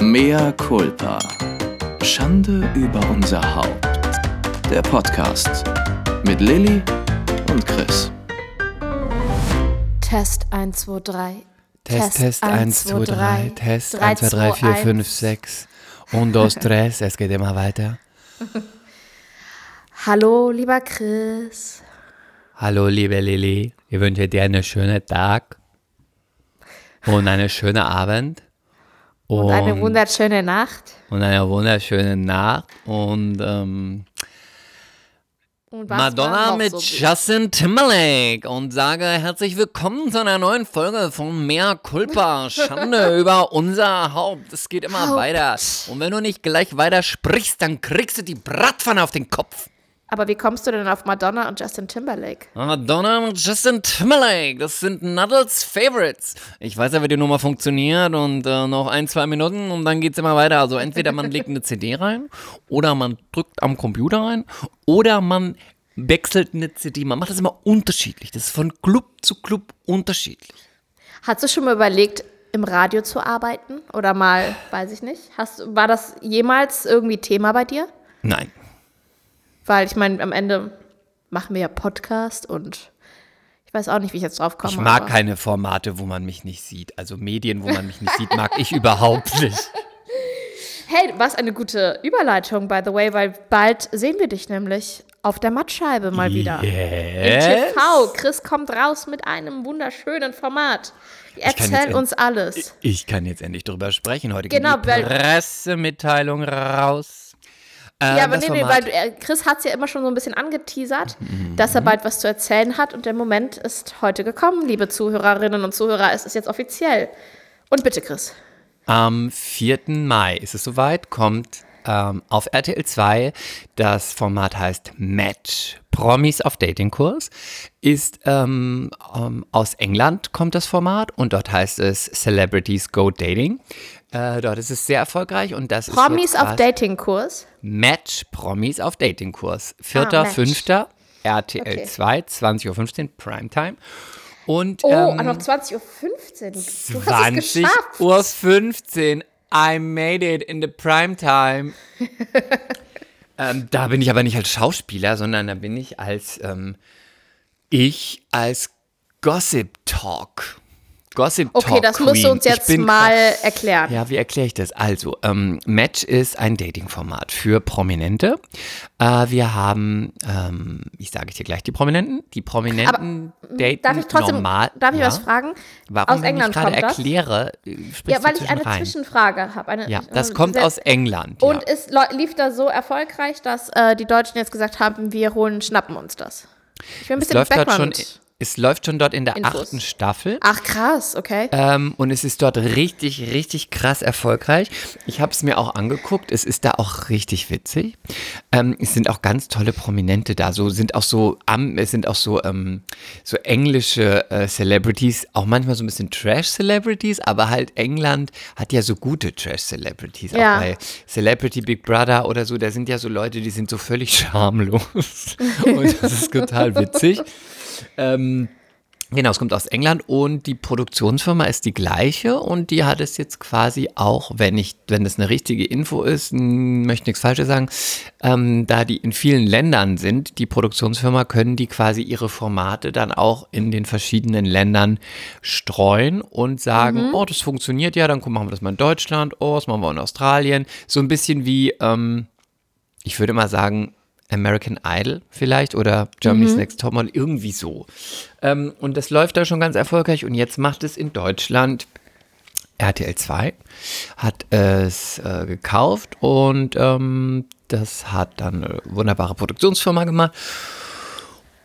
Mea culpa. Schande über unser Haupt. Der Podcast mit Lilly und Chris. Test 1, 2, 3. Test, Test 1, 2, 3. Test 1, 2, 3, 4, 5, 6. Und dos, tres. Es geht immer weiter. Hallo, lieber Chris. Hallo, liebe Lilly. Ich wünsche dir einen schönen Tag und einen schönen Abend. Und, eine wunderschöne Nacht. Und eine wunderschöne Nacht. Und, ähm, Und Madonna mit so Justin Timberlake und sage herzlich willkommen zu einer neuen Folge von Mea Culpa. Schande über unser Haupt. Es geht immer Haupt. weiter. Und wenn du nicht gleich weiter sprichst, dann kriegst du die Bratpfanne auf den Kopf. Aber wie kommst du denn auf Madonna und Justin Timberlake? Madonna und Justin Timberlake, das sind Nuddles Favorites. Ich weiß ja, wie die Nummer funktioniert und äh, noch ein, zwei Minuten und dann geht's immer weiter. Also entweder man legt eine CD rein oder man drückt am Computer rein oder man wechselt eine CD. Man macht das immer unterschiedlich. Das ist von Club zu Club unterschiedlich. Hast du schon mal überlegt, im Radio zu arbeiten? Oder mal, weiß ich nicht. Hast, war das jemals irgendwie Thema bei dir? Nein. Weil ich meine, am Ende machen wir ja Podcast und ich weiß auch nicht, wie ich jetzt drauf komme. Ich mag aber- keine Formate, wo man mich nicht sieht. Also Medien, wo man mich nicht sieht, mag ich überhaupt nicht. Hey, was eine gute Überleitung, by the way, weil bald sehen wir dich nämlich auf der Mattscheibe mal wieder. Im Yes. TV. Chris kommt raus mit einem wunderschönen Format. Erzähl uns alles. Ich kann jetzt endlich drüber sprechen. Heute Genau, geht die Pressemitteilung raus. Äh, Ja, aber nee, nee, weil du- äh, Chris hat es ja immer schon so ein bisschen angeteasert, Mhm. dass er bald was zu erzählen hat und der Moment ist heute gekommen, liebe Zuhörerinnen und Zuhörer. Es ist jetzt offiziell. Und bitte, Chris. Am 4. Mai ist es soweit, kommt ähm, auf RTL 2. Das Format heißt Match. Promis auf Datingkurs. Ist ähm, ähm, aus England kommt das Format und dort heißt es Celebrities Go Dating. Äh, dort ist es sehr erfolgreich und das Promis ist jetzt auf Datingkurs. Match Promis auf Datingkurs. 4. Ah, Match. 5. RTL Okay. 2, 20.15 Uhr Primetime. Und Oh, ähm, noch 20.15 Uhr. Du hast es 20 geschafft. Uhr 15. I made it in the Primetime. ähm, da bin ich aber nicht als Schauspieler, sondern da bin ich als ähm, ich als Gossip Talk. Gossip Talk. Okay, das musst du Queen. uns jetzt mal erklären. ja, wie erkläre ich das? Also, ähm, Match ist ein Dating-Format für Prominente. Äh, wir haben, ähm, ich sage dir gleich die Prominenten. Die Prominenten daten Darf ich trotzdem, normal. darf ich ja? was fragen? Warum, aus England ich gerade das? erkläre, äh, Ja, weil ich eine rein. Zwischenfrage habe. Ja, das äh, kommt sehr- aus England. Und ja. es lau- lief da so erfolgreich, dass äh, die Deutschen jetzt gesagt haben, wir holen, schnappen uns das. Ich will ein es, bisschen läuft dort schon, Background. Es läuft schon dort in der Infos. achten Staffel. Ach krass, okay. Ähm, und es ist dort richtig, richtig krass erfolgreich. Ich habe es mir auch angeguckt. Es ist da auch richtig witzig. Ähm, es sind auch ganz tolle Prominente da. So sind auch so, am, es sind auch so, ähm, so englische äh, Celebrities, auch manchmal so ein bisschen Trash-Celebrities, aber halt England hat ja so gute Trash-Celebrities. Ja. Auch bei Celebrity Big Brother oder so, da sind ja so Leute, die sind so völlig schamlos. und das ist total witzig. Ähm, Genau, es kommt aus England und die Produktionsfirma ist die gleiche und die hat es jetzt quasi auch, wenn ich, wenn das eine richtige Info ist, möchte nichts Falsches sagen, ähm, da die in vielen Ländern sind, die Produktionsfirma, können die quasi ihre Formate dann auch in den verschiedenen Ländern streuen und sagen, oh, das funktioniert ja, dann machen wir das mal in Deutschland, oh, das machen wir in Australien. So ein bisschen wie, ähm, ich würde mal sagen, American Idol vielleicht oder Germany's Next Topmodel, irgendwie so. Ähm, und das läuft da schon ganz erfolgreich und jetzt macht es in Deutschland RTL 2, hat es äh, gekauft und ähm, das hat dann eine wunderbare Produktionsfirma gemacht.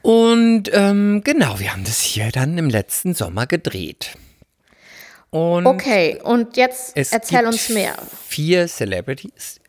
Und ähm, genau, wir haben das hier dann im letzten Sommer gedreht. Und Okay, und jetzt es erzähl uns mehr. Vier Celebrities,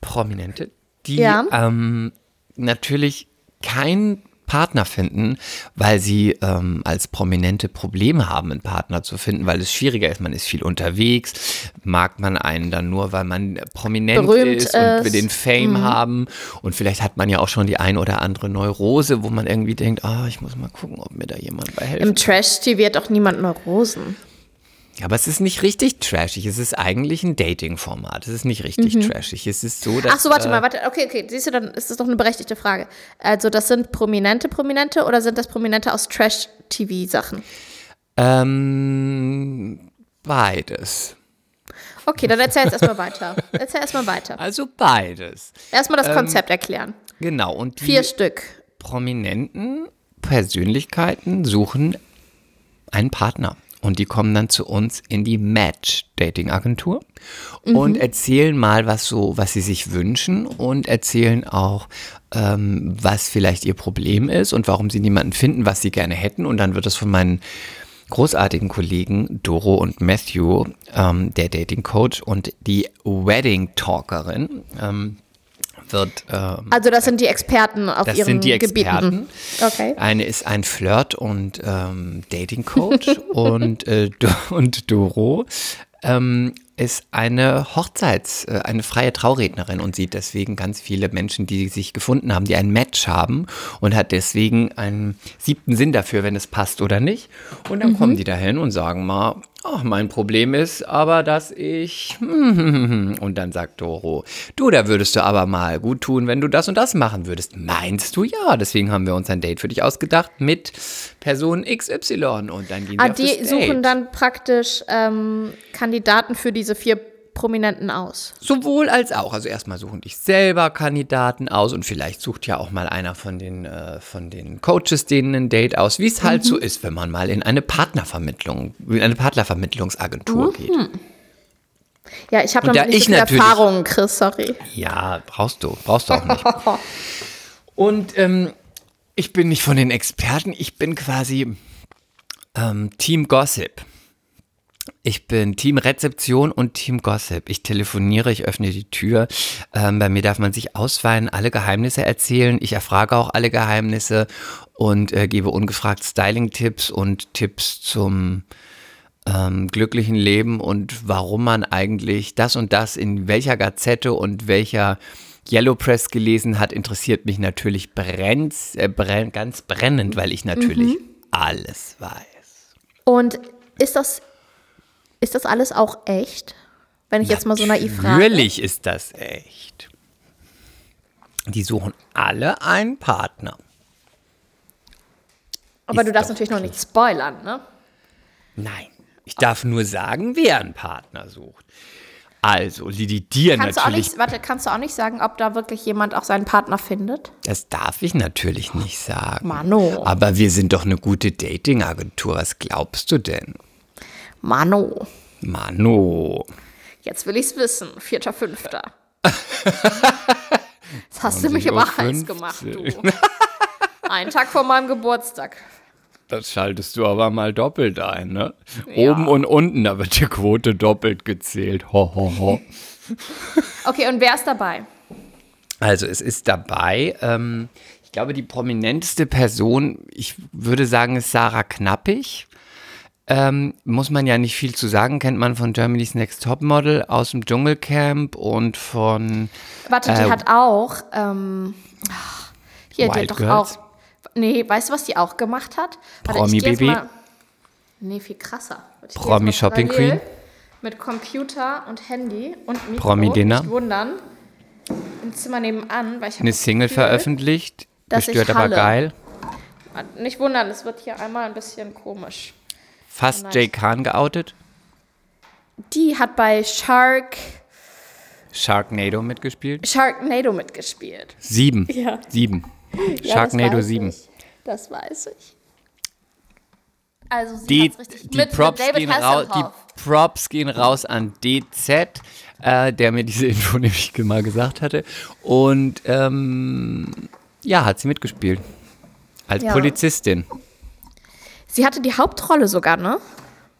Prominente, die Ja. ähm, natürlich keinen Partner finden, weil sie ähm, als Prominente Probleme haben, einen Partner zu finden, weil es schwieriger ist. Man ist viel unterwegs, mag man einen dann nur, weil man prominent Berühmt ist und will ist. den Fame Mhm. haben. Und vielleicht hat man ja auch schon die ein oder andere Neurose, wo man irgendwie denkt, ah, ich muss mal gucken, ob mir da jemand bei helfen Im Trash-TV hat auch niemand Neurosen. Aber es ist nicht richtig trashig. Es ist eigentlich ein Dating-Format. Es ist nicht richtig trashig. Es ist so, dass. Mhm. Ach so, warte äh, mal, warte. Okay, okay. Siehst du, dann ist das doch eine berechtigte Frage. Also, das sind prominente Prominente oder sind das Prominente aus Trash-TV-Sachen? Ähm, beides. Okay, dann erzähl jetzt erstmal weiter. Erzähl erstmal weiter. Also beides. Erstmal das Konzept erklären. Genau. Und die Vier Stück. prominenten Persönlichkeiten suchen einen Partner. Und die kommen dann zu uns in die Match-Dating-Agentur und erzählen mal, was so, was sie sich wünschen und erzählen auch, ähm, was vielleicht ihr Problem ist und warum sie niemanden finden, was sie gerne hätten. Und dann wird das von meinen großartigen Kollegen Doro und Matthew, ähm, der Dating Coach und die Wedding Talkerin, ähm, wird ähm, Also, das sind die Experten auf das ihren sind die Experten. Gebieten. Okay. Eine ist ein Flirt- und ähm, Dating-Coach und, äh, und Doro ähm, ist eine Hochzeits-, äh, eine freie Traurednerin und sieht deswegen ganz viele Menschen, die sich gefunden haben, die ein Match haben und hat deswegen einen siebten Sinn dafür, wenn es passt oder nicht. Und dann kommen die dahin und sagen mal, ach, mein Problem ist aber, dass ich. Und dann sagt Doro, du, da würdest du aber mal gut tun, wenn du das und das machen würdest. Meinst du ja? Deswegen haben wir uns ein Date für dich ausgedacht mit Person XY. Und dann gehen wir Ah, die das suchen Date. dann praktisch ähm, Kandidaten für diese vier Prominenten aus. Sowohl als auch. Also erstmal suchen dich selber Kandidaten aus und vielleicht sucht ja auch mal einer von den, äh, von den Coaches denen ein Date aus, wie es halt so ist, wenn man mal in eine Partnervermittlung, in eine Partnervermittlungsagentur geht. Ja, ich habe damit da nicht ich so viel natürlich- Erfahrung, Chris, sorry. Ja, brauchst du, brauchst du auch nicht. Und ähm, ich bin nicht von den Experten, ich bin quasi ähm, Team Gossip. Ich bin Team Rezeption und Team Gossip. Ich telefoniere, ich öffne die Tür. Ähm, bei mir darf man sich ausweinen, alle Geheimnisse erzählen. Ich erfrage auch alle Geheimnisse und äh, gebe ungefragt Styling-Tipps und Tipps zum ähm, glücklichen Leben und warum man eigentlich das und das in welcher Gazette und welcher Yellow Press gelesen hat, interessiert mich natürlich brennt, äh, brenn, ganz brennend, weil ich natürlich alles weiß. Und ist das, ist das alles auch echt? Wenn ich jetzt mal so naiv frage. Natürlich ist das echt. Die suchen alle einen Partner. Aber ist du darfst natürlich noch nicht spoilern, ne? Nein, ich darf nur sagen, wer einen Partner sucht. Also, die, die dir Kannst du, auch natürlich nicht, warte, kannst du auch nicht sagen, ob da wirklich jemand auch seinen Partner findet? Das darf ich natürlich nicht sagen. Mano. Aber wir sind doch eine gute Dating-Agentur. Was glaubst du denn? Mano. Mano. Jetzt will ich's wissen. Vierter, fünfter. Jetzt hast du mich aber heiß 20.15 gemacht, du. Einen Tag vor meinem Geburtstag. Das schaltest du aber mal doppelt ein, ne? Ja. Oben und unten, da wird die Quote doppelt gezählt. Ho, ho, ho. Okay, und wer ist dabei? Also es ist dabei, ähm, ich glaube, die prominenteste Person, ich würde sagen, ist Sarah Knappig. Ähm, muss man ja nicht viel zu sagen, kennt man von Germany's Next Topmodel aus dem Dschungelcamp und von Warte, die Äh, hat auch. Ähm, hier, die Wild hat doch Girls? auch. Nee, weißt du, was die auch gemacht hat? Warte, Promi Baby? mal- Nee, viel krasser. Warte, Promi Shopping Queen? Mit Computer und Handy und Mikro. Promi Dinner? Nicht wundern. Im Zimmer nebenan, weil ich eine Single Gefühl, veröffentlicht. dass Gestört aber geil. Nicht wundern, es wird hier einmal ein bisschen komisch. Fast. Jay Khan geoutet. Die hat bei Shark Sharknado mitgespielt. Sharknado mitgespielt. Sieben. Ja. Sieben. Ja, Sharknado das 7. Ich. Das weiß ich. Also sie Die, richtig die, mit, Props mit gehen raus, die. Props gehen raus an DZ, äh, der mir diese Info nämlich mal gesagt hatte. Und ähm, ja, hat sie mitgespielt. Als Ja. Polizistin. Sie hatte die Hauptrolle sogar, ne?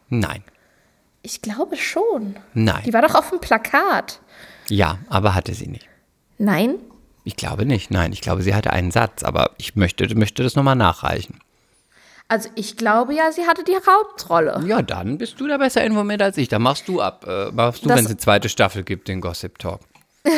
Nein. Ich glaube schon. Nein. Die war doch auf dem Plakat. Ja, aber hatte sie nicht. Nein? Ich glaube nicht. Nein, ich glaube, sie hatte einen Satz, aber ich möchte, möchte das nochmal nachreichen. Also ich glaube ja, sie hatte die Hauptrolle. Ja, dann bist du da besser informiert als ich. Dann machst du ab. Äh, machst du, wenn es eine zweite Staffel gibt, den Gossip Talk.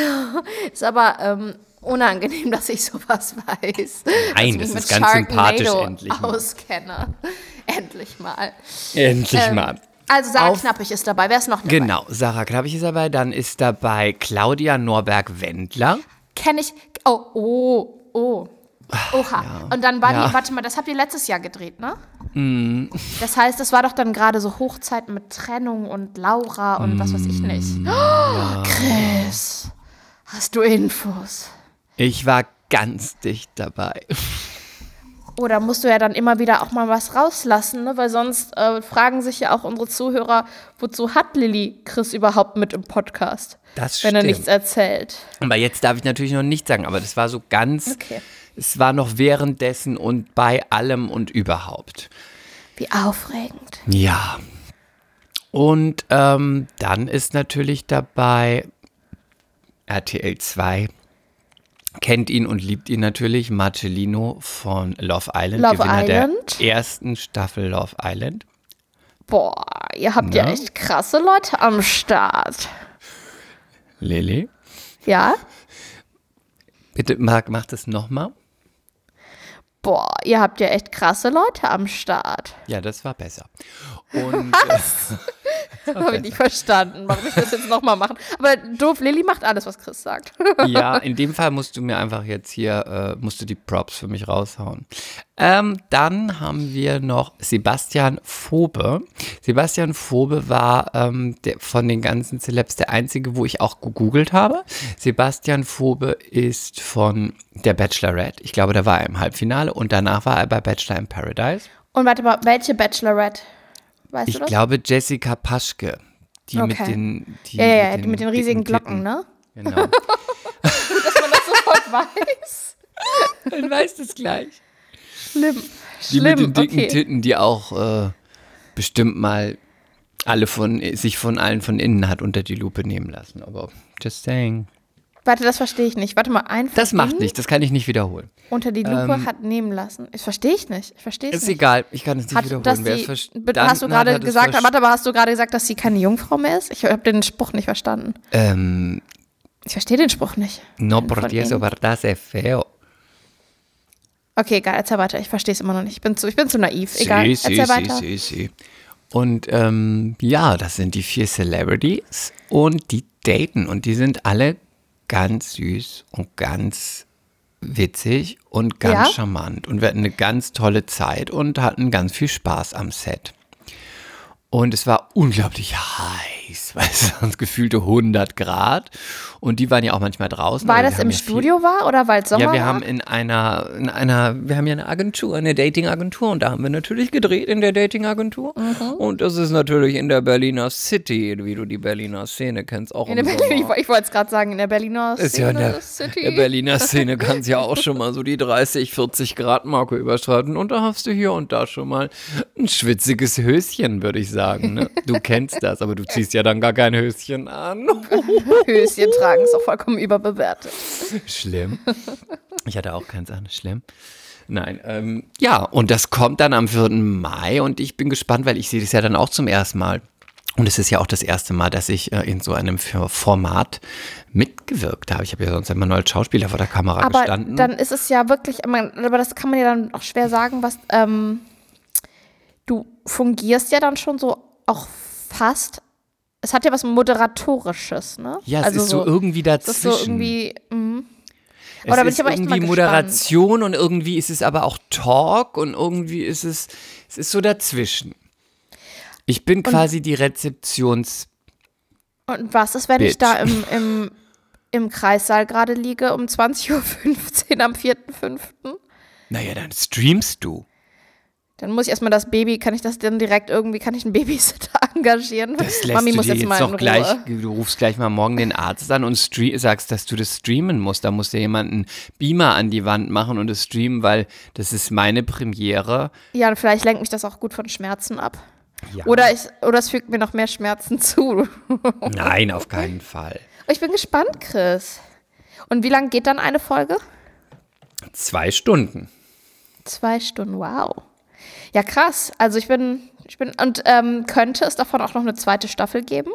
Ist aber ähm, unangenehm, dass ich sowas weiß. Nein, das ist ganz sympathisch, endlich mal. auskenne. endlich mal. Endlich Ähm, mal. Also Sarah Auf- Knappig ist dabei. Wer ist noch dabei? Genau, Sarah Knappig ist dabei. Dann ist dabei Claudia Norberg-Wendler. Kenne ich. Oh, oh, oh. Oha. Und dann war Ja. die, warte mal, das habt ihr letztes Jahr gedreht, ne? Das heißt, es war doch dann gerade so Hochzeit mit Trennung und Laura und was weiß ich nicht. Oh, Chris, hast du Infos? Ich war ganz dicht dabei. Oder musst du ja dann immer wieder auch mal was rauslassen, ne? Weil sonst äh, fragen sich ja auch unsere Zuhörer, wozu hat Lilly Chris überhaupt mit im Podcast? Das Wenn er stimmt. nichts erzählt. Aber jetzt darf ich natürlich noch nichts sagen, aber das war so ganz, Okay. es war noch währenddessen und bei allem und überhaupt. Wie aufregend. Ja. Und ähm, dann ist natürlich dabei RTL 2. Kennt ihn und liebt ihn natürlich, Marcellino von Love Island, Love Gewinner Island. der ersten Staffel Love Island. Boah, ihr habt ja Na? echt krasse Leute am Start. Lili, Ja? bitte Marc, mach das nochmal. Boah, ihr habt ja echt krasse Leute am Start. Ja, das war besser. Und Habe ich nicht verstanden, warum ich das jetzt nochmal machen. Aber doof, Lilly macht alles, was Chris sagt. äh, ja, in dem Fall musst du mir einfach jetzt hier, äh, musst du die Props für mich raushauen. Ähm, dann haben wir noch Sebastian Phobe. Sebastian Phobe war ähm, der, von den ganzen Celebs der einzige, wo ich auch gegoogelt habe. Sebastian Phobe ist von der Bachelorette. Ich glaube, da war er im Halbfinale und danach war er bei Bachelor in Paradise. Und warte mal, welche Bachelorette? Weißt Ich du das? glaube Jessica Paschke. Die mit Okay. den, die ja, ja, ja, mit den riesigen dicken Glocken, Titten. ne? Genau. Dass man das sofort weiß. Dann weißt du es gleich. Schlimm. Die Schlimm, mit den dicken okay. Titten, die auch äh, bestimmt mal alle von sich von allen von innen hat unter die Lupe nehmen lassen. Aber just saying. Warte, das verstehe ich nicht. Warte mal, ein von Das macht nichts, das kann ich nicht wiederholen. unter die Lupe Ähm, hat nehmen lassen. Das verstehe ich nicht. Ich verstehe es Ist nicht. egal, ich kann es nicht Hat, wiederholen. dass Wer es hast du gerade gesagt, warte, aber hast du gerade gesagt, dass sie keine Jungfrau mehr ist? Ich habe den Spruch nicht verstanden. Ähm, Ich verstehe den Spruch nicht. no por eso verdad es feo. Okay, egal, erzähl weiter. Ich verstehe es immer noch nicht. Ich bin zu, ich bin zu naiv. Egal, sí, erzähl sí, weiter. sí, sí. Und ähm, ja, das sind die vier Celebrities und die daten und die sind alle ganz süß und ganz witzig und ganz Ja? charmant und wir hatten eine ganz tolle Zeit und hatten ganz viel Spaß am Set. Und es war unglaublich heiß, weil es sonst gefühlte 100 Grad und die waren ja auch manchmal draußen. War aber das im ja viel- Studio war oder weil es Sommer ja, wir war? haben in einer, in einer, wir haben ja eine Agentur, eine Dating-Agentur und da haben wir natürlich gedreht in der Dating-Agentur. Mhm. Und das ist natürlich in der Berliner City, wie du die Berliner Szene kennst, auch in im der Berlin, ich, wollte es gerade sagen, in der Berliner Ist ja in der, City. der Berliner Szene kann es ja auch schon mal so die 30, 40 Grad Marke überschreiten. Und da hast du hier und da schon mal ein schwitziges Höschen, würde ich sagen. Ne? Du kennst das, aber du ziehst ja dann gar kein Höschen an. Höschen tragen ist auch vollkommen überbewertet. Schlimm. Ich hatte auch keins an. Schlimm. Nein, ähm, ja, und das kommt dann am 4. Mai und ich bin gespannt, weil ich sehe das ja dann auch zum ersten Mal. Und es ist ja auch das erste Mal, dass ich äh, in so einem Format mitgewirkt habe. Ich habe ja sonst immer nur als Schauspieler vor der Kamera Aber gestanden. dann ist es ja wirklich, aber das kann man ja dann auch schwer sagen, was, ähm, du fungierst ja dann schon so auch fast, es hat ja was Moderatorisches, ne? ja, es also ist so, irgendwie das dazwischen. ist so irgendwie, mm. es ist ich irgendwie. Moderation und irgendwie ist es aber auch Talk und irgendwie ist es, es ist so dazwischen. Ich bin quasi die Rezeptions- Und was ist, wenn ich Bitch. da im, im, im Kreissaal gerade liege um 20.15 Uhr am 4.5.? Naja, dann streamst du. Dann muss ich erstmal das Baby, kann ich das dann direkt irgendwie, kann ich einen Babysitter engagieren? Das lässt Mami du muss dir jetzt jetzt mal doch in gleich, du rufst gleich mal morgen den Arzt an und sagst, dass du das streamen musst. Da muss dir jemand einen Beamer an die Wand machen und es streamen, weil das ist meine Premiere. Ja, und vielleicht lenkt mich das auch gut von Schmerzen ab. Ja. Oder, ich, oder es fügt mir noch mehr Schmerzen zu. Nein, auf keinen Fall. Ich bin gespannt, Chris. Und wie lange geht dann eine Folge? Zwei Stunden. Zwei Stunden, wow. Ja, krass. Also ich bin, ich bin, und ähm, könnte es davon auch noch eine zweite Staffel geben?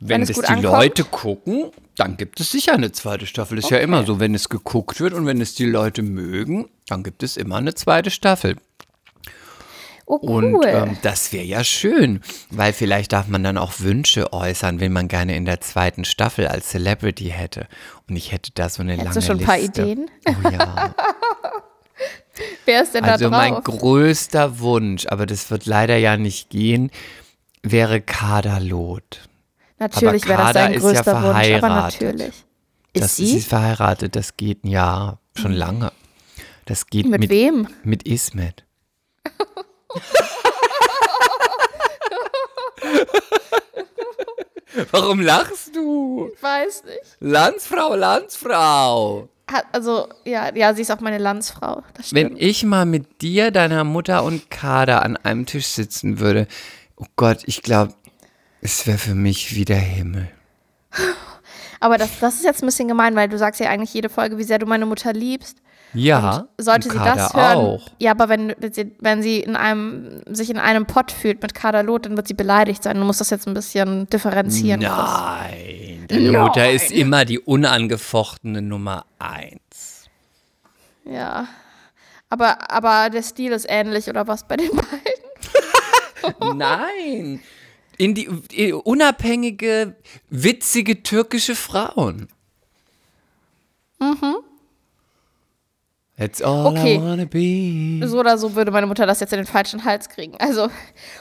Wenn, es das gut die ankommt? Leute gucken, dann gibt es sicher eine zweite Staffel. Ist ja immer so, wenn es geguckt wird und wenn es die Leute mögen, dann gibt es immer eine zweite Staffel. Oh, cool. Und ähm, das wäre ja schön, weil vielleicht darf man dann auch Wünsche äußern, wenn man gerne in der zweiten Staffel als Celebrity hätte. Und ich hätte da so eine Hättest lange du schon ein paar. Ideen? Oh ja. Wer ist denn Also da mein drauf? größter Wunsch, aber das wird leider ja nicht gehen, wäre Kaderlot. Natürlich wäre das sein ist ja größter Wunsch, aber verheiratet. natürlich. Ist das sie? sie ist verheiratet, das geht ja schon lange. Das geht Mit, mit, wem? mit Ismet. Warum lachst du? Ich weiß nicht. Landsfrau, Landsfrau. Also, ja, ja, sie ist auch meine Landsfrau. Wenn ich mal mit dir, deiner Mutter und Kader an einem Tisch sitzen würde, oh Gott, ich glaube, es wäre für mich wie der Himmel. Aber das, das ist jetzt ein bisschen gemein, weil du sagst ja eigentlich jede Folge, wie sehr du meine Mutter liebst. Ja, Sollte und sie Kader das hören, auch. ja, aber wenn, sie- wenn sie in einem, sich in einem Pott fühlt mit Kaderlot, dann wird sie beleidigt sein. Du musst das jetzt ein bisschen differenzieren. Nein, deine Mutter ist immer die unangefochtene Nummer eins. Ja. Aber, aber der Stil ist ähnlich, oder was bei den beiden? Nein, in die in unabhängige, witzige türkische Frauen. Mhm. It's all Okay. I wanna be. So oder so würde meine Mutter das jetzt in den falschen Hals kriegen. Also,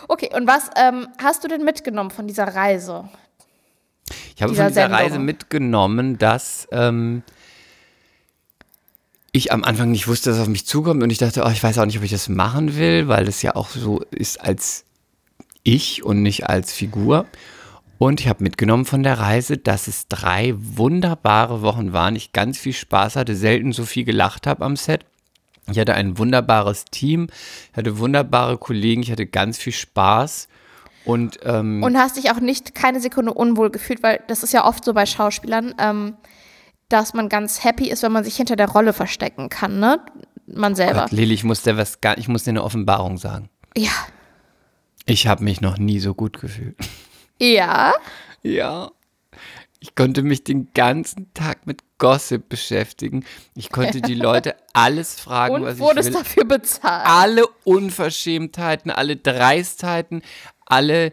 okay. Und was ähm, hast du denn mitgenommen von dieser Reise? Ich habe dieser von dieser Sendung. Reise mitgenommen, dass ähm, ich am Anfang nicht wusste, dass es auf mich zukommt und ich dachte, oh, ich weiß auch nicht, ob ich das machen will, weil es ja auch so ist als ich und nicht als Figur. Und ich habe mitgenommen von der Reise, dass es drei wunderbare Wochen waren. Ich ganz viel Spaß hatte, selten so viel gelacht habe am Set. Ich hatte ein wunderbares Team, ich hatte wunderbare Kollegen, ich hatte ganz viel Spaß. Und ähm, Und hast dich auch nicht keine Sekunde unwohl gefühlt, weil das ist ja oft so bei Schauspielern, ähm, dass man ganz happy ist, wenn man sich hinter der Rolle verstecken kann, ne? Man selber. Gott, Lili, ich muss dir was gar, ich muss dir eine Offenbarung sagen. Ja. Ich habe mich noch nie so gut gefühlt. Ja. Ja. Ich konnte mich den ganzen Tag mit Gossip beschäftigen. Ich konnte die Leute alles fragen, Und was ich wurdest will. dafür bezahlt. Alle Unverschämtheiten, alle Dreistheiten, alle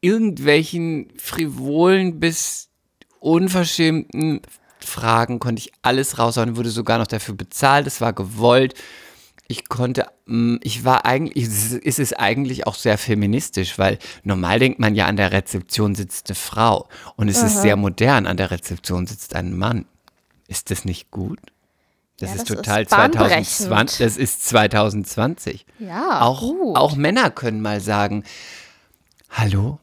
irgendwelchen frivolen bis unverschämten Fragen konnte ich alles raushauen, wurde sogar noch dafür bezahlt, es war gewollt. Ich konnte, mm, ich war eigentlich, es ist- ist es eigentlich auch sehr feministisch, weil normal denkt man ja, an der Rezeption sitzt eine Frau. Und es ist sehr modern, an der Rezeption sitzt ein Mann. Ist das nicht gut? Das Ja, ist das ist total bahnbrechend. 2020. Das ist 2020. Ja, Auch, gut. auch Männer können mal sagen, hallo,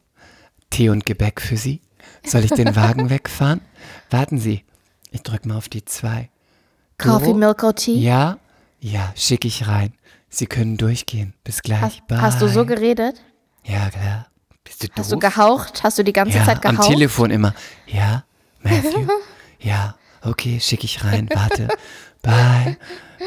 Tee und Gebäck für Sie? Soll ich den Wagen wegfahren? Warten Sie, ich drück mal auf die zwei. Coffee? Milk or Tea? Ja, ja, schick ich rein. Sie können durchgehen. Bis gleich. Hast, Bye. hast du so geredet? Ja, klar. Bist du Hast du gehaucht? Hast du die ganze ja, Zeit am gehaucht? Telefon immer. Ja, Matthew. ja, okay, schick ich rein. Warte. Bye.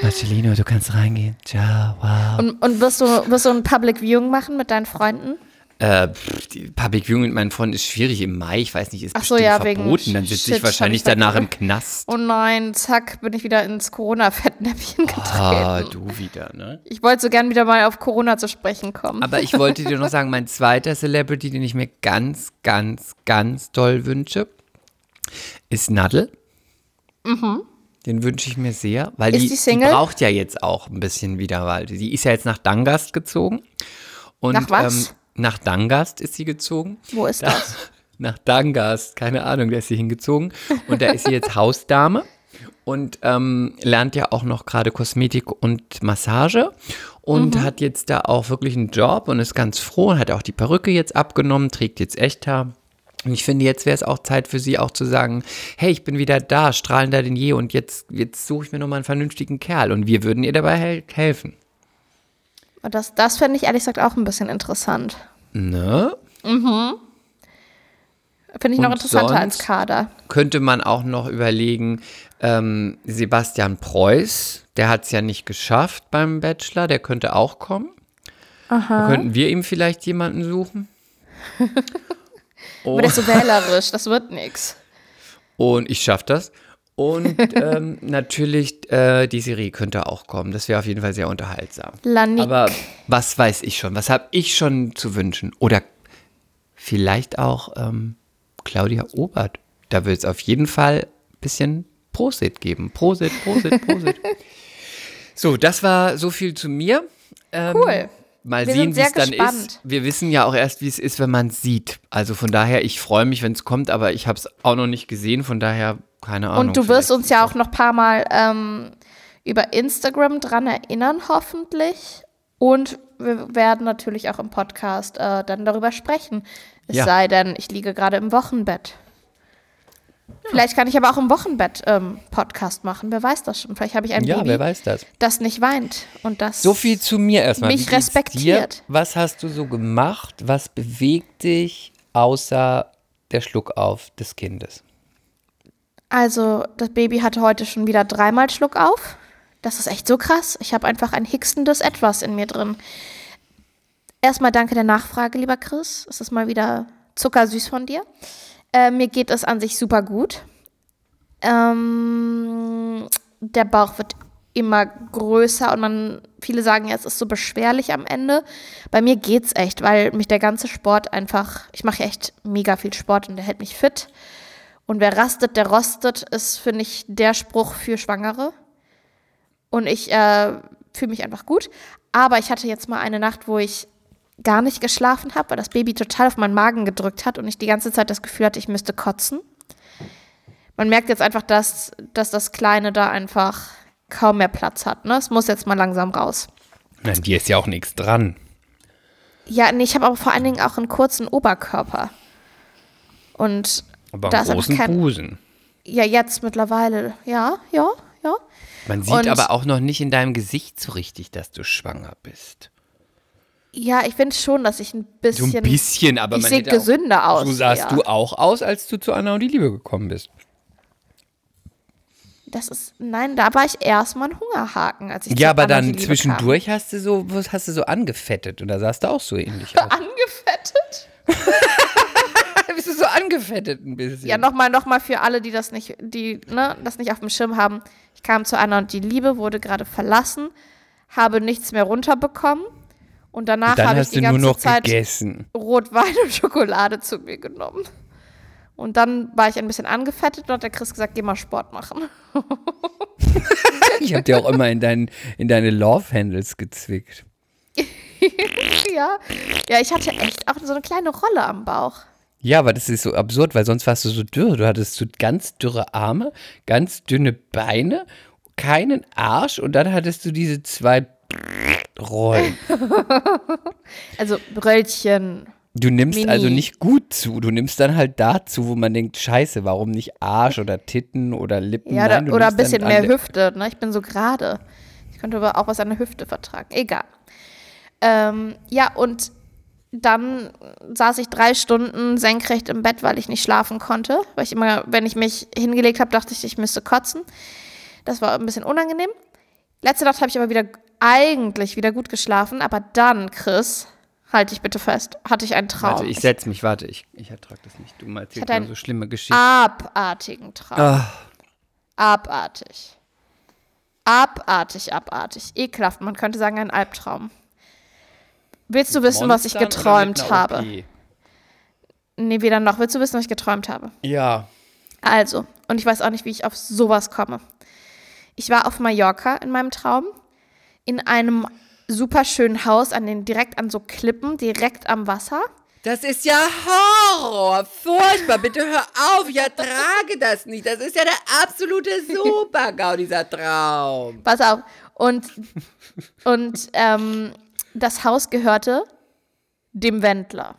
Marcelino, du kannst reingehen. Ciao, wow. Und, und wirst, du, wirst du ein Public Viewing machen mit deinen Freunden? Äh, die Public Viewing mit meinen Freunden ist schwierig im Mai. Ich weiß nicht, ist Ach so, bestimmt ja, verboten. Dann sitze ich wahrscheinlich ich danach im. Knast. Oh nein, zack, bin ich wieder ins Corona-Fettnäpfchen getreten. Ah, du wieder, ne? Ich wollte so gern wieder mal auf Corona zu sprechen kommen. Aber ich wollte dir noch sagen, mein zweiter Celebrity, den ich mir ganz, ganz, ganz doll wünsche, ist Nadel. Den wünsche ich mir sehr, weil Mhm. Die, die Single? braucht ja jetzt auch ein bisschen wieder, weil die ist ja jetzt nach Dangast gezogen. Und, Nach was? Ähm, nach Dangast ist sie gezogen. Wo ist Da- das? Nach Dangast, keine Ahnung, da ist sie hingezogen. Und da ist sie jetzt Hausdame und ähm, lernt ja auch noch gerade Kosmetik und Massage und Mhm. hat jetzt da auch wirklich einen Job und ist ganz froh und hat auch die Perücke jetzt abgenommen, trägt jetzt Echthaar. Und ich finde, jetzt wäre es auch Zeit für sie auch zu sagen, hey, ich bin wieder da, strahlender denn je und jetzt, jetzt suche ich mir nochmal einen vernünftigen Kerl und wir würden ihr dabei hel helfen. Und das, das fände ich ehrlich gesagt auch ein bisschen interessant. Ne? Finde ich noch Und interessanter als? Kader. könnte man auch noch überlegen, ähm, Sebastian Preuß, der hat es ja nicht geschafft beim Bachelor, der könnte auch kommen. Aha. Könnten wir ihm vielleicht jemanden suchen? Aber der ist so wählerisch, das wird nix. Und ich schaffe das. Und ähm, natürlich, äh, die Serie könnte auch kommen. Das wäre auf jeden Fall sehr unterhaltsam. Lanik. Aber was weiß ich schon? Was habe ich schon zu wünschen? Oder vielleicht auch ähm, Claudia Obert. Da wird es auf jeden Fall ein bisschen Prosit geben. Prosit, Prosit, Prosit. so, das war so viel zu mir. Ähm, Cool. Mal Wir sehen, wie es dann ist. Wir wissen ja auch erst, wie es ist, wenn man es sieht. Also von daher, ich freue mich, wenn es kommt, aber ich habe es auch noch nicht gesehen, von daher keine Ahnung. Und du wirst uns ja auch noch ein paar Mal ähm, über Instagram dran erinnern, hoffentlich. Und wir werden natürlich auch im Podcast äh, dann darüber sprechen. Es Ja. sei denn, ich liege gerade im Wochenbett. Vielleicht kann ich aber auch im Wochenbett ähm, Podcast machen. Wer weiß das schon? Vielleicht habe ich ein Ja, Baby, wer weiß das. das nicht weint und das So viel zu mir erstmal. Mich respektiert. Dir? Was hast du so gemacht? Was bewegt dich außer der Schluckauf des Kindes? Also, das Baby hatte heute schon wieder dreimal Schluck auf. Das ist echt so krass. Ich habe einfach ein hicksendes Etwas in mir drin. Erstmal danke der Nachfrage, lieber Chris. Es ist mal wieder zuckersüß von dir. Äh, mir geht es an sich super gut. Ähm, der Bauch wird immer größer und man, viele sagen ja, es ist so beschwerlich am Ende. Bei mir geht's echt, weil mich der ganze Sport einfach, ich mache echt mega viel Sport und der hält mich fit. Und wer rastet, der rostet, ist, finde ich, der Spruch für Schwangere. Und ich äh, fühle mich einfach gut. Aber ich hatte jetzt mal eine Nacht, wo ich gar nicht geschlafen habe, weil das Baby total auf meinen Magen gedrückt hat und ich die ganze Zeit das Gefühl hatte, ich müsste kotzen. Man merkt jetzt einfach, dass, dass das Kleine da einfach kaum mehr Platz hat. Ne? Es muss jetzt mal langsam raus. Nein, dir ist ja auch nichts dran. Ja, nee, ich habe aber vor allen Dingen auch einen kurzen Oberkörper. Und Aber da einen großen kein, Busen. Ja, jetzt mittlerweile. Ja, ja, ja. Man sieht Und- aber auch noch nicht in deinem Gesicht so richtig, dass du schwanger bist. Ja, ich finde schon, dass ich ein So bisschen. ein bisschen, aber ich man sehe hätte auch- gesünder aus. So sahst ja. du auch aus, als du zu Anna und die Liebe gekommen bist. Das ist. Nein, da war ich erstmal ein Hungerhaken, als ich Ja, zu aber Anna dann die Liebe zwischendurch hast du so, hast du so angefettet und da sahst du auch so ähnlich aus. Kam. Angefettet? bist du so angefettet ein bisschen. Ja, nochmal, nochmal für alle, die das nicht, die, ne, das nicht auf dem Schirm haben. Ich kam zu Anna und die Liebe, wurde gerade verlassen, habe nichts mehr runterbekommen. Und danach habe ich die du nur ganze noch Zeit gegessen. Rotwein und Schokolade zu mir genommen. Und dann war ich ein bisschen angefettet und hat der Chris gesagt, geh mal Sport machen. Ich habe dir auch immer in, dein, in deine Love-Handles gezwickt. ja. Ja, ich hatte echt auch so eine kleine Rolle am Bauch. Ja, aber das ist so absurd, weil sonst warst du so dürr. Du hattest so ganz dürre Arme, ganz dünne Beine, keinen Arsch und dann hattest du diese zwei Rollen. Also Bröllchen. Du nimmst Mini. also nicht gut zu. Du nimmst dann halt dazu, wo man denkt, scheiße, warum nicht Arsch oder Titten oder Lippen? Ja, Nein, oder ein bisschen mehr Hüfte. Ne? Ich bin so gerade. Ich könnte aber auch was an der Hüfte vertragen. Egal. Ähm, ja, und dann saß ich drei Stunden senkrecht im Bett, weil ich nicht schlafen konnte. Weil ich immer, wenn ich mich hingelegt habe, dachte ich, ich müsste kotzen. Das war ein bisschen unangenehm. Letzte Nacht habe ich aber wieder eigentlich wieder gut geschlafen. Aber dann, Chris, halte ich bitte fest, hatte ich einen Traum. Warte, ich setz mich, warte, ich, ich ertrage das nicht. Du mal erzählst ein- so schlimme Geschichten. abartigen Traum. Ah. Abartig. Abartig, abartig. Ekelhaft. Man könnte sagen, ein Albtraum. Willst du wissen, was ich Monstern oder mit geträumt habe? Nee, weder noch. Willst du wissen, was ich geträumt habe? Ja. Also, und ich weiß auch nicht, wie ich auf sowas komme. Ich war auf Mallorca in meinem Traum, in einem super schönen Haus, an den, direkt an so Klippen, direkt am Wasser. Das ist ja Horror. Furchtbar. Bitte hör auf. Ich ertrage das nicht. Das ist ja der absolute Super-GAU, dieser Traum. Pass auf. Und, und ähm, das Haus gehörte dem Wendler.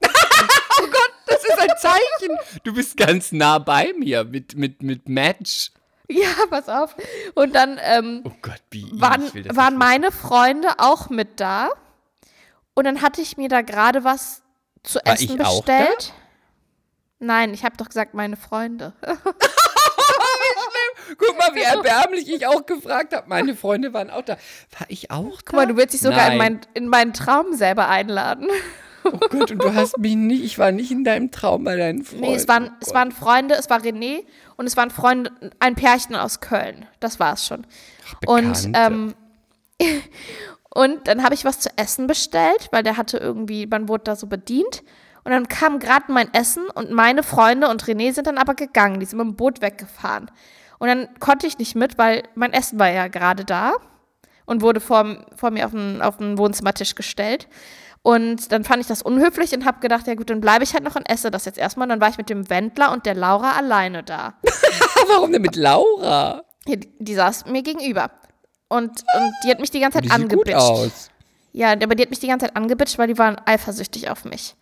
Das ist ein Zeichen. Du bist ganz nah bei mir mit, mit, mit Match. Ja, pass auf. Und dann ähm, Oh Gott, waren, waren meine Freunde auch mit da. Und dann hatte ich mir da gerade was zu War essen bestellt. Nein, ich habe doch gesagt, meine Freunde. Guck mal, wie erbärmlich ich auch gefragt habe. Meine Freunde waren auch da. War ich auch da? Guck mal, du willst dich sogar in, mein, in meinen Traum selber einladen. Oh Gott, und du hast mich nicht, ich war nicht in deinem Traum bei deinen Freunden. Nee, es waren, oh es waren Freunde, es war René und es waren Freunde, ein Pärchen aus Köln. Das war es schon. Und, Bekannte. ähm, und dann habe ich was zu essen bestellt, weil der hatte irgendwie, man wurde da so bedient. Und dann kam gerade mein Essen und meine Freunde und René sind dann aber gegangen. Die sind mit dem Boot weggefahren. Und dann konnte ich nicht mit, weil mein Essen war ja gerade da und wurde vor, vor mir auf den, auf den Wohnzimmertisch gestellt. Und dann fand ich das unhöflich und habe gedacht, ja gut, dann bleibe ich halt noch und esse das jetzt erstmal. Und dann war ich mit dem Wendler und der Laura alleine da. Warum denn mit Laura? Die, die saß mir gegenüber. Und, und die hat mich die ganze Zeit Die sieht gut angebitscht. aus. Ja, aber die hat mich die ganze Zeit angebitscht, weil die waren eifersüchtig auf mich.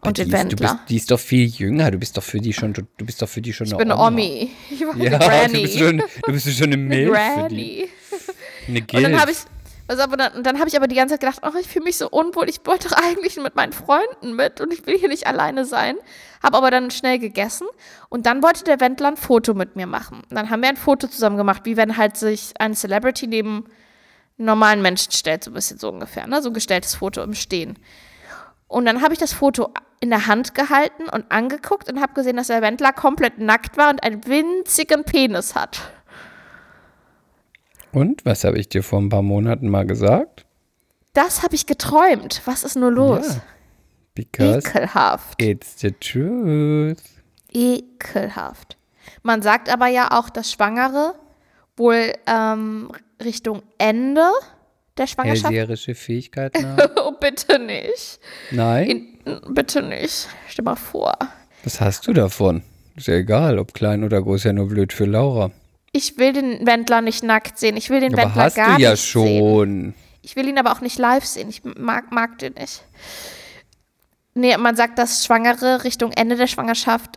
Und die den ist, du bist, Wendler. die ist doch viel jünger. Du bist doch für die schon, du, du bist doch für die schon Ich bin eine Omi. Ich war Ja, Granny. du bist schon, du bist schon eine die. Granny. Eine Und dann Gilf. habe ich, also aber dann, und dann habe ich aber die ganze Zeit gedacht, oh, ich fühle mich so unwohl. Ich wollte doch eigentlich mit meinen Freunden mit und ich will hier nicht alleine sein. Habe aber dann schnell gegessen und dann wollte der Wendler ein Foto mit mir machen. Und dann haben wir ein Foto zusammen gemacht, wie wenn halt sich ein Celebrity neben normalen Menschen stellt, so ein bisschen so ungefähr, ne? So ein gestelltes Foto im Stehen. Und dann habe ich das Foto in der Hand gehalten und angeguckt und habe gesehen, dass der Wendler komplett nackt war und einen winzigen Penis hat. Und was habe ich dir vor ein paar Monaten mal gesagt? Das habe ich geträumt. Was ist nur los? Ja. Because Ekelhaft. it's the truth. Ekelhaft. Man sagt aber ja auch, dass Schwangere wohl ähm, Richtung Ende der Schwangerschaft. Hellseherische Fähigkeiten haben? Oh, bitte nicht. Nein? In, bitte nicht. Stell mal vor. Was hast du davon? Ist ja egal, ob klein oder groß, ja nur blöd für Laura. Ich will den Wendler nicht nackt sehen. Ich will den Aber Wendler hast gar du ja nicht sehen. schon. Ich will ihn aber auch nicht live sehen. Ich mag, mag den nicht. Nee, man sagt, dass Schwangere Richtung Ende der Schwangerschaft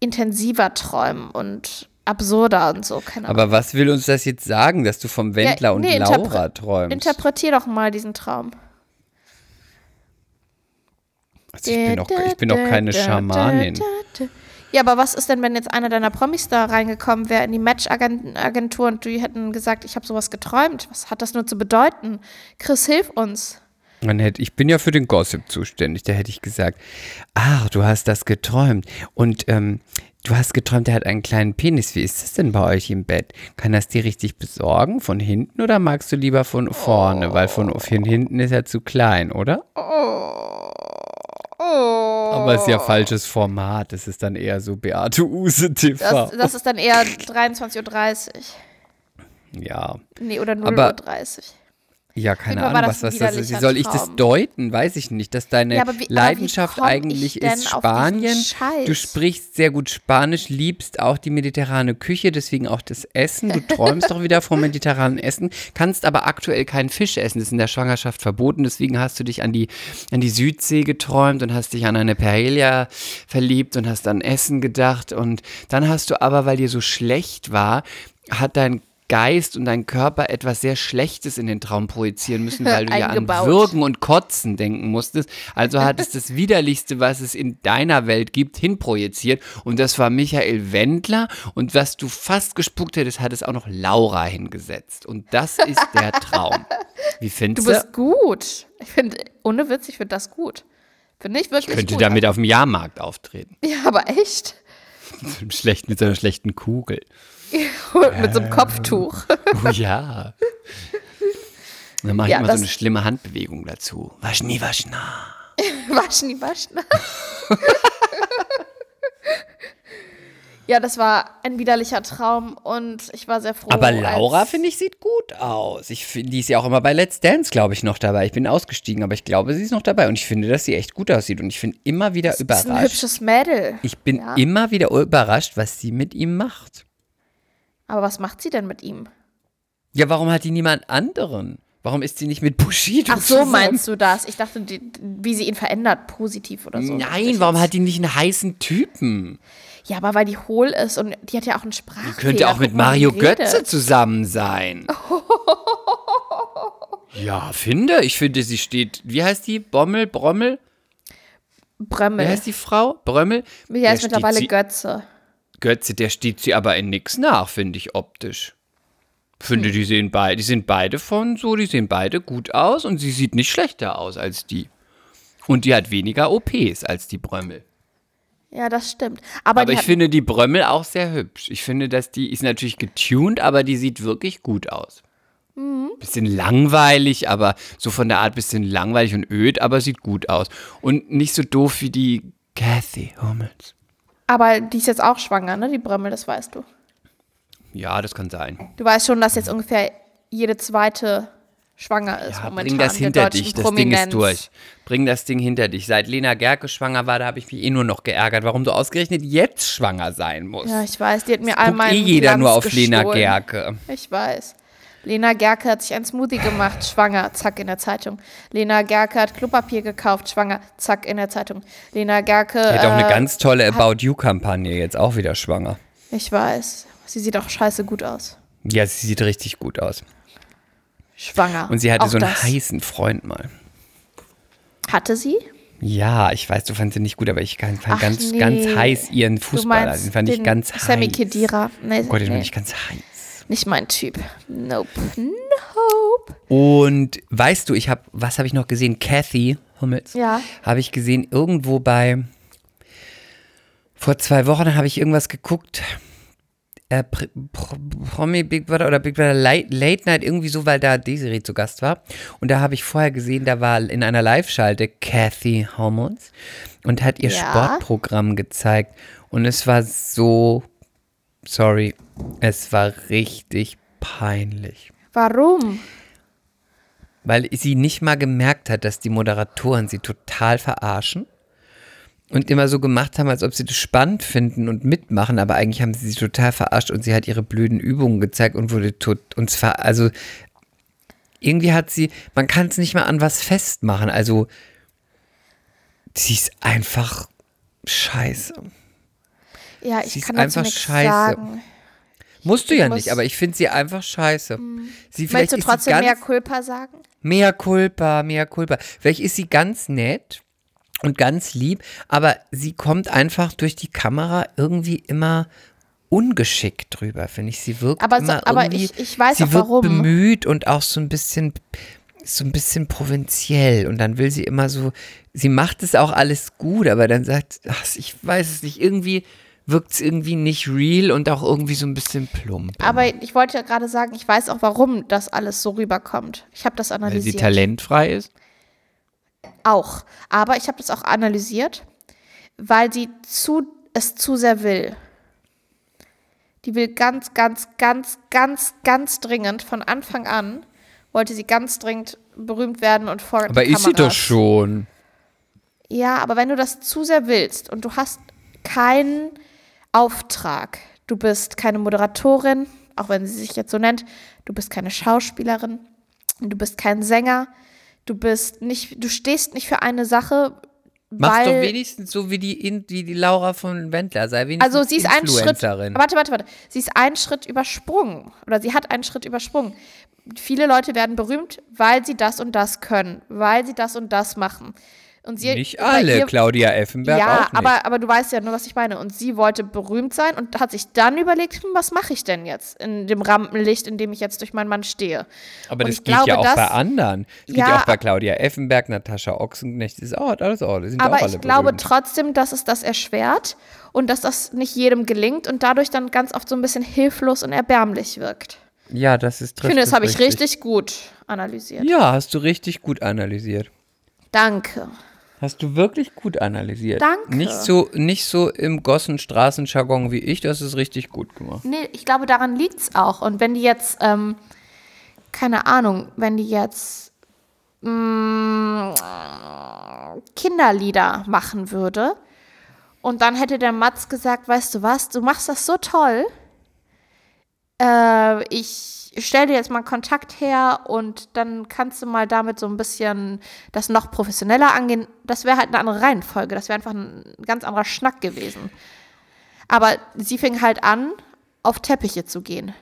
intensiver träumen und absurder und so. Keine Ahnung. Aber was will uns das jetzt sagen, dass du vom Wendler und nee, Laura interpre- träumst? Interpretier doch mal diesen Traum. Also ich, bin auch, ich bin auch keine Schamanin. Ja, aber was ist denn, wenn jetzt einer deiner Promis da reingekommen wäre in die Match-Agentur und die hätten gesagt, ich habe sowas geträumt? Was hat das nur zu bedeuten? Chris, hilf uns. Dann hätte, ich bin ja für den Gossip zuständig. Da hätte ich gesagt, ach, du hast das geträumt. Und ähm, du hast geträumt, er hat einen kleinen Penis. Wie ist das denn bei euch im Bett? Kann das dir richtig besorgen? Von hinten oder magst du lieber von vorne? Weil von, von hinten ist er zu klein, oder? Aber es ist ja falsches Format. Es ist dann eher so Beate Use TV. Das, das ist dann eher 23.30 Uhr. ja. Nee, oder 0.30 Aber- Uhr. Ja, keine Ahnung, was, das ist. Wie soll ich das deuten? Weiß ich nicht. Dass deine Ja, wie- Leidenschaft eigentlich ist Spanien. Du sprichst sehr gut Spanisch, liebst auch die mediterrane Küche, deswegen auch das Essen. Du träumst doch wieder vom mediterranen Essen, kannst aber aktuell keinen Fisch essen. Das ist in der Schwangerschaft verboten. Deswegen hast du dich an die, an die Südsee geträumt und hast dich an eine Paella verliebt und hast an Essen gedacht. Und dann hast du aber, weil dir so schlecht war, hat dein Geist und dein Körper etwas sehr Schlechtes in den Traum projizieren müssen, weil du ja an. Würgen und Kotzen denken musstest. Also hat es das Widerlichste, was es in deiner Welt gibt, hinprojiziert. Und das war Michael Wendler. Und was du fast gespuckt hättest, hat es auch noch Laura hingesetzt. Und das ist der Traum. Wie Du findest du? bist gut. Ich finde, ohne Witz, ich finde das gut. Finde ich wirklich Könnte gut. damit auf dem Jahrmarkt auftreten. Ja, aber echt. Schlechten, mit so einer schlechten Kugel. Mit so einem Kopftuch. Oh ja. Und dann mache ich Ja, immer so eine schlimme Handbewegung dazu. Waschni, waschna. Waschen die Waschen. ja, das war ein widerlicher Traum und ich war sehr froh. Aber Laura, finde ich, sieht gut aus. Ich finde, die ist ja auch immer bei Let's Dance, glaube ich, noch dabei. Ich bin ausgestiegen, aber ich glaube, sie ist noch dabei. Und ich finde, dass sie echt gut aussieht. Und ich bin immer wieder Das ist ein überrascht. hübsches Mädel. Ich bin Ja. immer wieder überrascht, was sie mit ihm macht. Aber was macht sie denn mit ihm? Ja, warum hat die niemand anderen? Warum ist sie nicht mit Bushido Ach so, zusammen? meinst du das? Ich dachte, die, wie sie ihn verändert, positiv oder so. Nein, warum hat die nicht einen heißen Typen? Ja, aber weil die hohl ist und die hat ja auch einen Sprachfehler. Könnte auch mit wie Mario die. Götze zusammen sein. ja, finde. Ich finde, sie steht. Wie heißt die? Bommel? Brommel? Wie Brömmel. heißt die Frau? Brömmel? Wie heißt mittlerweile Götze? Götze, der steht sie aber in nix nach, finde ich optisch. Finde, die sehen beide, die sind beide von so, die sehen beide gut aus und sie sieht nicht schlechter aus als die. Und die hat weniger OPs als die Brömmel. Ja, das stimmt. Aber, Aber ich finde die Brömmel auch sehr hübsch. Ich finde, dass die ist natürlich getuned, aber die sieht wirklich gut aus. Mhm. Bisschen langweilig, aber so von der Art bisschen langweilig und öd, aber sieht gut aus. Und nicht so doof wie die Kathy Hummels. Aber die ist jetzt auch schwanger, ne? Die Brömmel, das weißt du. Ja, das kann sein. Du weißt schon, dass jetzt ungefähr jede zweite schwanger ist Ja, momentan. bring das hinter dich, das Prominenz. Ding ist durch. Bring das Ding hinter dich. Seit Lena Gerke schwanger war, da habe ich mich eh nur noch geärgert, warum du ausgerechnet jetzt schwanger sein musst. Ja, ich weiß, die hat mir all Guckt meinen eh jeder Glanz nur auf Lena gestohlen. Gerke. Ich weiß. Lena Gerke hat sich ein Smoothie gemacht, schwanger, zack, in der Zeitung. Lena Gerke hat Klopapier gekauft, schwanger, zack, in der Zeitung. Lena Gerke. Die hat auch eine äh, ganz tolle About You-Kampagne, jetzt auch wieder schwanger. Ich weiß. Sie sieht auch scheiße gut aus. Ja, sie sieht richtig gut aus. Schwanger. Und sie hatte Auch so einen das. heißen Freund mal. Hatte sie? Ja, ich weiß, du fandst ihn nicht gut, aber ich fand Ach, ganz, nee. ganz heiß ihren Fußballer. Den fand ich den ganz Sammy heiß. Khedira. Nee, Oh Gott, den nee. fand ich ganz heiß. Nicht mein Typ. Nope. Nope. Und weißt du, ich habe, was habe ich noch gesehen? Kathy Hummels. Ja. Habe ich gesehen irgendwo bei, vor zwei Wochen habe ich irgendwas geguckt. Äh, Pr- Pro- Promi Big Brother oder Big Brother Late, Late Night, irgendwie so, weil da Desiree zu Gast war. Und da habe ich vorher gesehen, da war in einer Live-Schalte Kathy Hummels und hat ihr Ja. Sportprogramm gezeigt. Und es war so, sorry, es war richtig peinlich. Warum? Weil sie nicht mal gemerkt hat, dass die Moderatoren sie total verarschen und immer so gemacht haben, als ob sie das spannend finden und mitmachen, aber eigentlich haben sie sie total verarscht und sie hat ihre blöden Übungen gezeigt und wurde tot und zwar also irgendwie hat sie, man kann es nicht mal an was festmachen, also sie ist einfach scheiße. Ja, ich Sie ist kann dazu einfach scheiße. sagen. Musst du Ich ja muss- nicht, aber ich finde sie einfach scheiße. Sie Möchtest du ist trotzdem ganz, mehr Culpa sagen? Mehr Culpa, mehr Culpa. Vielleicht ist sie ganz nett und ganz lieb, aber sie kommt einfach durch die Kamera irgendwie immer ungeschickt drüber, finde ich. Sie wirkt Aber so- aber irgendwie, ich- ich weiß sie auch wirkt warum. bemüht und auch so ein bisschen so ein bisschen provinziell und dann will sie immer so, sie macht es auch alles gut, aber dann sagt, ach, ich weiß es nicht, irgendwie wirkt es irgendwie nicht real und auch irgendwie so ein bisschen plump. Aber ich wollte ja gerade sagen, ich weiß auch, warum das alles so rüberkommt. Ich habe das weil sie analysiert. talentfrei ist. Auch. Aber ich habe das auch analysiert, weil sie zu, es zu sehr will. Die will ganz, ganz, ganz, ganz, ganz dringend von Anfang an wollte sie ganz dringend berühmt werden und vor Aber ist sie doch schon. Ja, aber wenn du das zu sehr willst und du hast keinen Auftrag, du bist keine Moderatorin, auch wenn sie sich jetzt so nennt, du bist keine Schauspielerin, du bist kein Sänger, du bist nicht, du stehst nicht für eine Sache, Mach weil doch wenigstens so wie die, wie die Laura von Wendler, sei wenigstens also sie ist einen Schritt, warte, warte, warte, sie ist einen Schritt übersprungen. Oder sie hat einen Schritt übersprungen. Viele Leute werden berühmt, weil sie das und das können, weil sie das und das machen. Und sie, Nicht alle, ihr- Claudia Effenberg ja, auch nicht. aber, aber du weißt ja nur, was ich meine. Und sie wollte berühmt sein und hat sich dann überlegt, hm, was mache ich denn jetzt in dem Rampenlicht, in dem ich jetzt durch meinen Mann stehe. aber und das geht ja glaube, auch das- bei anderen. Das geht Ja, ja auch bei Claudia Effenberg, Natascha Ochsenknecht, das ist auch alles auch, sind Aber auch alle ich glaube berühmt. trotzdem, dass es das erschwert und dass das nicht jedem gelingt und dadurch dann ganz oft so ein bisschen hilflos und erbärmlich wirkt. Ja, das ist Ich finde, das habe es ich richtig gut analysiert. Ja, hast du richtig gut analysiert. Danke. Hast du wirklich gut analysiert. Danke. Nicht so, nicht so im Gossen Straßenjargon wie ich, das ist richtig gut gemacht. Nee, ich glaube, daran liegt es auch. Und wenn die jetzt, ähm, keine Ahnung, wenn die jetzt mh, Kinderlieder machen würde und dann hätte der Matz gesagt, weißt du was, du machst das so toll, äh, ich stelle dir jetzt mal Kontakt her und dann kannst du mal damit so ein bisschen das noch professioneller angehen. Das wäre halt eine andere Reihenfolge, das wäre einfach ein ganz anderer Schnack gewesen. Aber sie fing halt an, auf Teppiche zu gehen.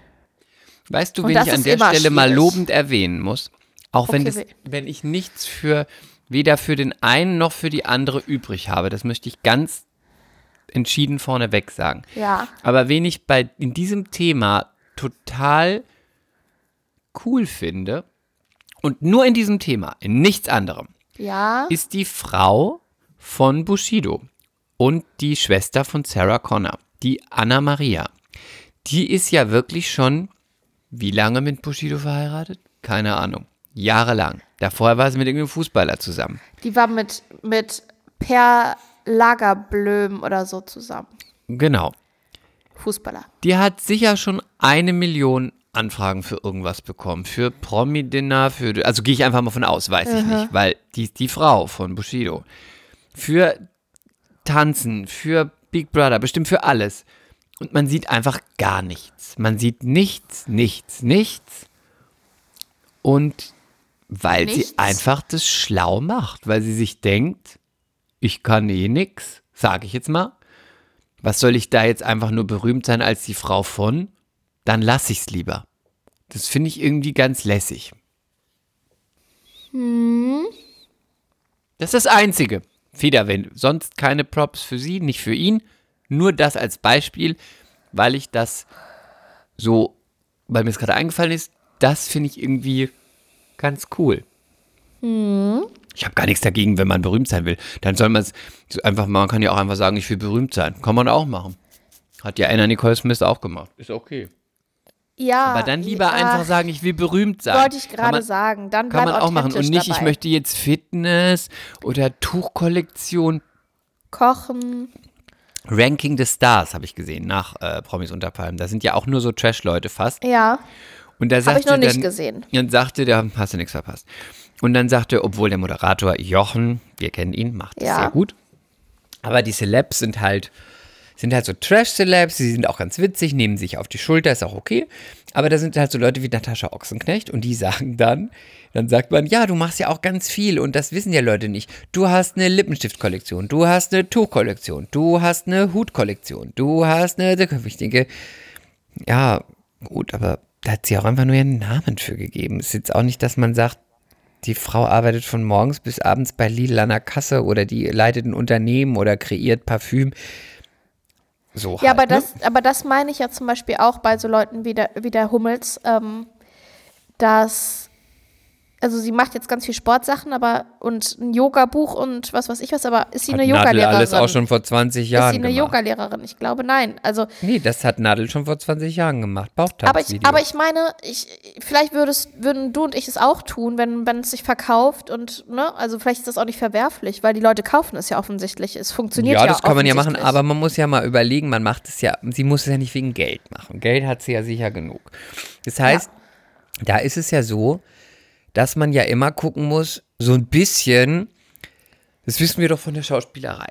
Weißt du, wen ich an der Stelle mal schwierig. lobend erwähnen muss? Auch wenn, Okay, das, we- wenn ich nichts für, weder für den einen noch für die andere übrig habe, das möchte ich ganz entschieden vorneweg sagen. Ja. Aber wen ich bei, in diesem Thema total cool finde, und nur in diesem Thema, in nichts anderem, Ja. ist die Frau von Bushido und die Schwester von Sarah Connor, die Anna Maria. Die ist ja wirklich schon wie lange mit Bushido verheiratet? Keine Ahnung. Jahrelang. Davor war sie mit irgendeinem Fußballer zusammen. Die war mit, mit Per Lagerblöm oder so zusammen. Genau. Fußballer. Die hat sicher schon eine Million Anfragen für irgendwas bekommen. Für Promi-Dinner, für. Also gehe ich einfach mal von aus, weiß ich nicht, weil die ist die Frau von Bushido. Für Tanzen, für Big Brother, bestimmt für alles. Und man sieht einfach gar nichts. Man sieht nichts, nichts, nichts. Und weil sie Nichts? einfach das schlau macht, weil sie sich denkt, ich kann eh nix, sage ich jetzt mal. Was soll ich da jetzt einfach nur berühmt sein als die Frau von? Dann lass ich's lieber. Das finde ich irgendwie ganz lässig. Das ist das Einzige. Federwind. Sonst keine Props für sie, nicht für ihn. Nur das als Beispiel, weil ich das so, weil mir es gerade eingefallen ist, das finde ich irgendwie ganz cool. Ich habe gar nichts dagegen, wenn man berühmt sein will. Dann soll man es einfach, man kann ja auch einfach sagen, ich will berühmt sein. Kann man auch machen. Hat ja Anna Nicole Smith auch gemacht. Ist okay. Ja. Aber dann lieber ja, einfach sagen, ich will berühmt sein. Wollte ich gerade sagen. Dann Kann man auch machen. Und nicht, ich dabei. möchte jetzt Fitness oder Tuchkollektion. Kochen. Ranking des Stars habe ich gesehen nach äh, Promis unter Palmen. Da sind ja auch nur so Trash-Leute fast. Ja. Und da Habe sagte ich noch nicht dann, gesehen. Dann sagte der, hast du nichts verpasst. Und dann sagte, obwohl der Moderator Jochen, wir kennen ihn, macht das Ja. sehr gut. Aber die Celebs sind halt, sind halt so Trash-Celebs, sie sind auch ganz witzig, nehmen sich auf die Schulter, ist auch okay. Aber da sind halt so Leute wie Natascha Ochsenknecht und die sagen dann, dann sagt man, ja, du machst ja auch ganz viel und das wissen ja Leute nicht. Du hast eine Lippenstiftkollektion, du hast eine Tuchkollektion, du hast eine Hutkollektion, du hast eine, ich denke, ja, gut, aber da hat sie auch einfach nur ihren Namen für gegeben. Ist jetzt auch nicht, dass man sagt, die Frau arbeitet von morgens bis abends bei Lidl an der Kasse oder die leitet ein Unternehmen oder kreiert Parfüm. So Ja, halt, aber ne? das, aber das meine ich ja zum Beispiel auch bei so Leuten wie der, wie der Hummels, ähm, dass, also sie macht jetzt ganz viel Sportsachen, aber und ein Yoga-Buch und was weiß ich was, aber ist sie Hat eine Yogalehrerin? alles auch schon vor 20 ist Jahren sie eine. Yogalehrerin? Ich glaube nein. Also, Nee, das hat Nadel schon vor 20 Jahren gemacht. aber ich, aber ich meine, ich, vielleicht würdest, würden du und ich es auch tun, wenn, wenn es sich verkauft und, ne, also vielleicht ist das auch nicht verwerflich, weil die Leute kaufen es ja offensichtlich. Es funktioniert ja ja, das kann man ja machen, aber man muss ja mal überlegen, man macht es ja, sie muss es ja nicht wegen Geld machen. Geld hat sie ja sicher genug. Das heißt, da ist es ja so, dass man ja immer gucken muss, so ein bisschen, das wissen wir doch von der Schauspielerei.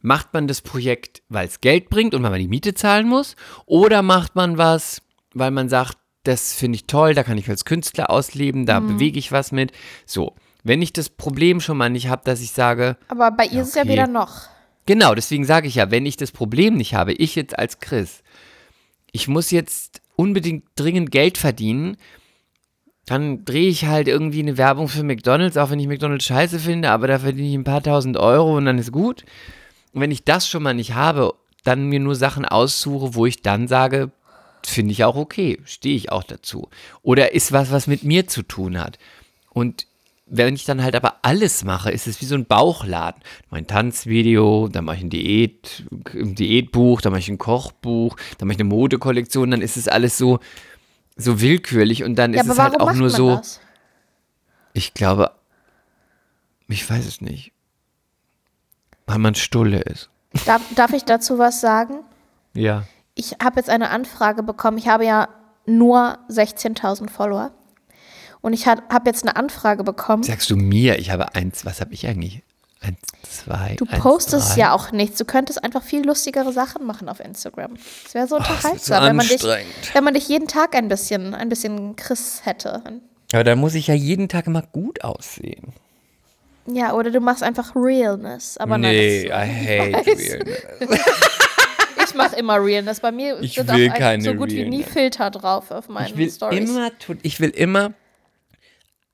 Macht man das Projekt, weil es Geld bringt und weil man die Miete zahlen muss? Oder macht man was, weil man sagt, das finde ich toll, da kann ich als Künstler ausleben, da bewege ich was mit. So, wenn ich das Problem schon mal nicht habe, dass ich sage, Aber bei ihr ist es ja okay. wieder noch. Genau, deswegen sage ich ja, wenn ich das Problem nicht habe, ich jetzt als Chris, ich muss jetzt unbedingt dringend Geld verdienen, dann drehe ich halt irgendwie eine Werbung für McDonalds, auch wenn ich McDonalds scheiße finde, aber da verdiene ich ein paar tausend Euro und dann ist gut. Und wenn ich das schon mal nicht habe, dann mir nur Sachen aussuche, wo ich dann sage, finde ich auch okay, stehe ich auch dazu. Oder ist was, was mit mir zu tun hat. Und wenn ich dann halt aber alles mache, ist es wie so ein Bauchladen. Mein Tanzvideo, dann mache ich ein Diät, ein Diätbuch, dann mache ich ein Kochbuch, dann mache ich eine Modekollektion, dann ist es alles so, so willkürlich und dann Ja, ist es halt auch nur so, das? ich glaube, ich weiß es nicht. Weil man Stulle ist. Darf, darf ich dazu was sagen? Ja. Ich habe jetzt eine Anfrage bekommen. Ich habe ja nur 16.000 Follower. Und ich habe jetzt eine Anfrage bekommen. Sagst du mir, ich habe eins, was habe ich eigentlich? Eins, zwei, Du eins, postest drei. ja auch nichts. Du könntest einfach viel lustigere Sachen machen auf Instagram. Das wäre so wird so unterhaltsam, wenn, man dich, wenn man dich jeden Tag ein bisschen, ein bisschen Chris hätte. Aber da muss ich ja jeden Tag immer gut aussehen. Ja, oder du machst einfach Realness. Aber nee, nein, I hate weiß. realness. ich mache immer Realness. Bei mir Ich sind will auch keine so gut wie nie Realness. Filter drauf auf meinen Ich will Stories. immer, ich will immer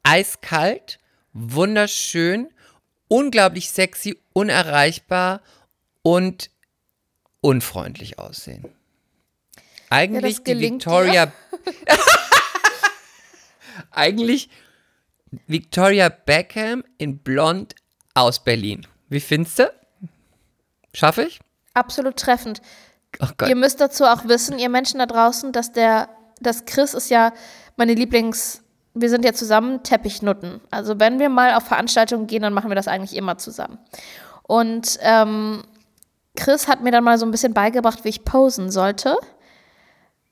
eiskalt, wunderschön, unglaublich sexy, unerreichbar und unfreundlich aussehen. Eigentlich die gelingt dir. Victoria. Eigentlich Victoria Beckham in Blond aus Berlin. Wie findest du? Schaffe ich? Absolut treffend. Gott. Ihr müsst dazu auch wissen, ihr Menschen da draußen, dass der, dass Chris ist ja meine Lieblings, wir sind ja zusammen Teppichnutten. Also wenn wir mal auf Veranstaltungen gehen, dann machen wir das eigentlich immer zusammen. Und ähm, Chris hat mir dann mal so ein bisschen beigebracht, wie ich posen sollte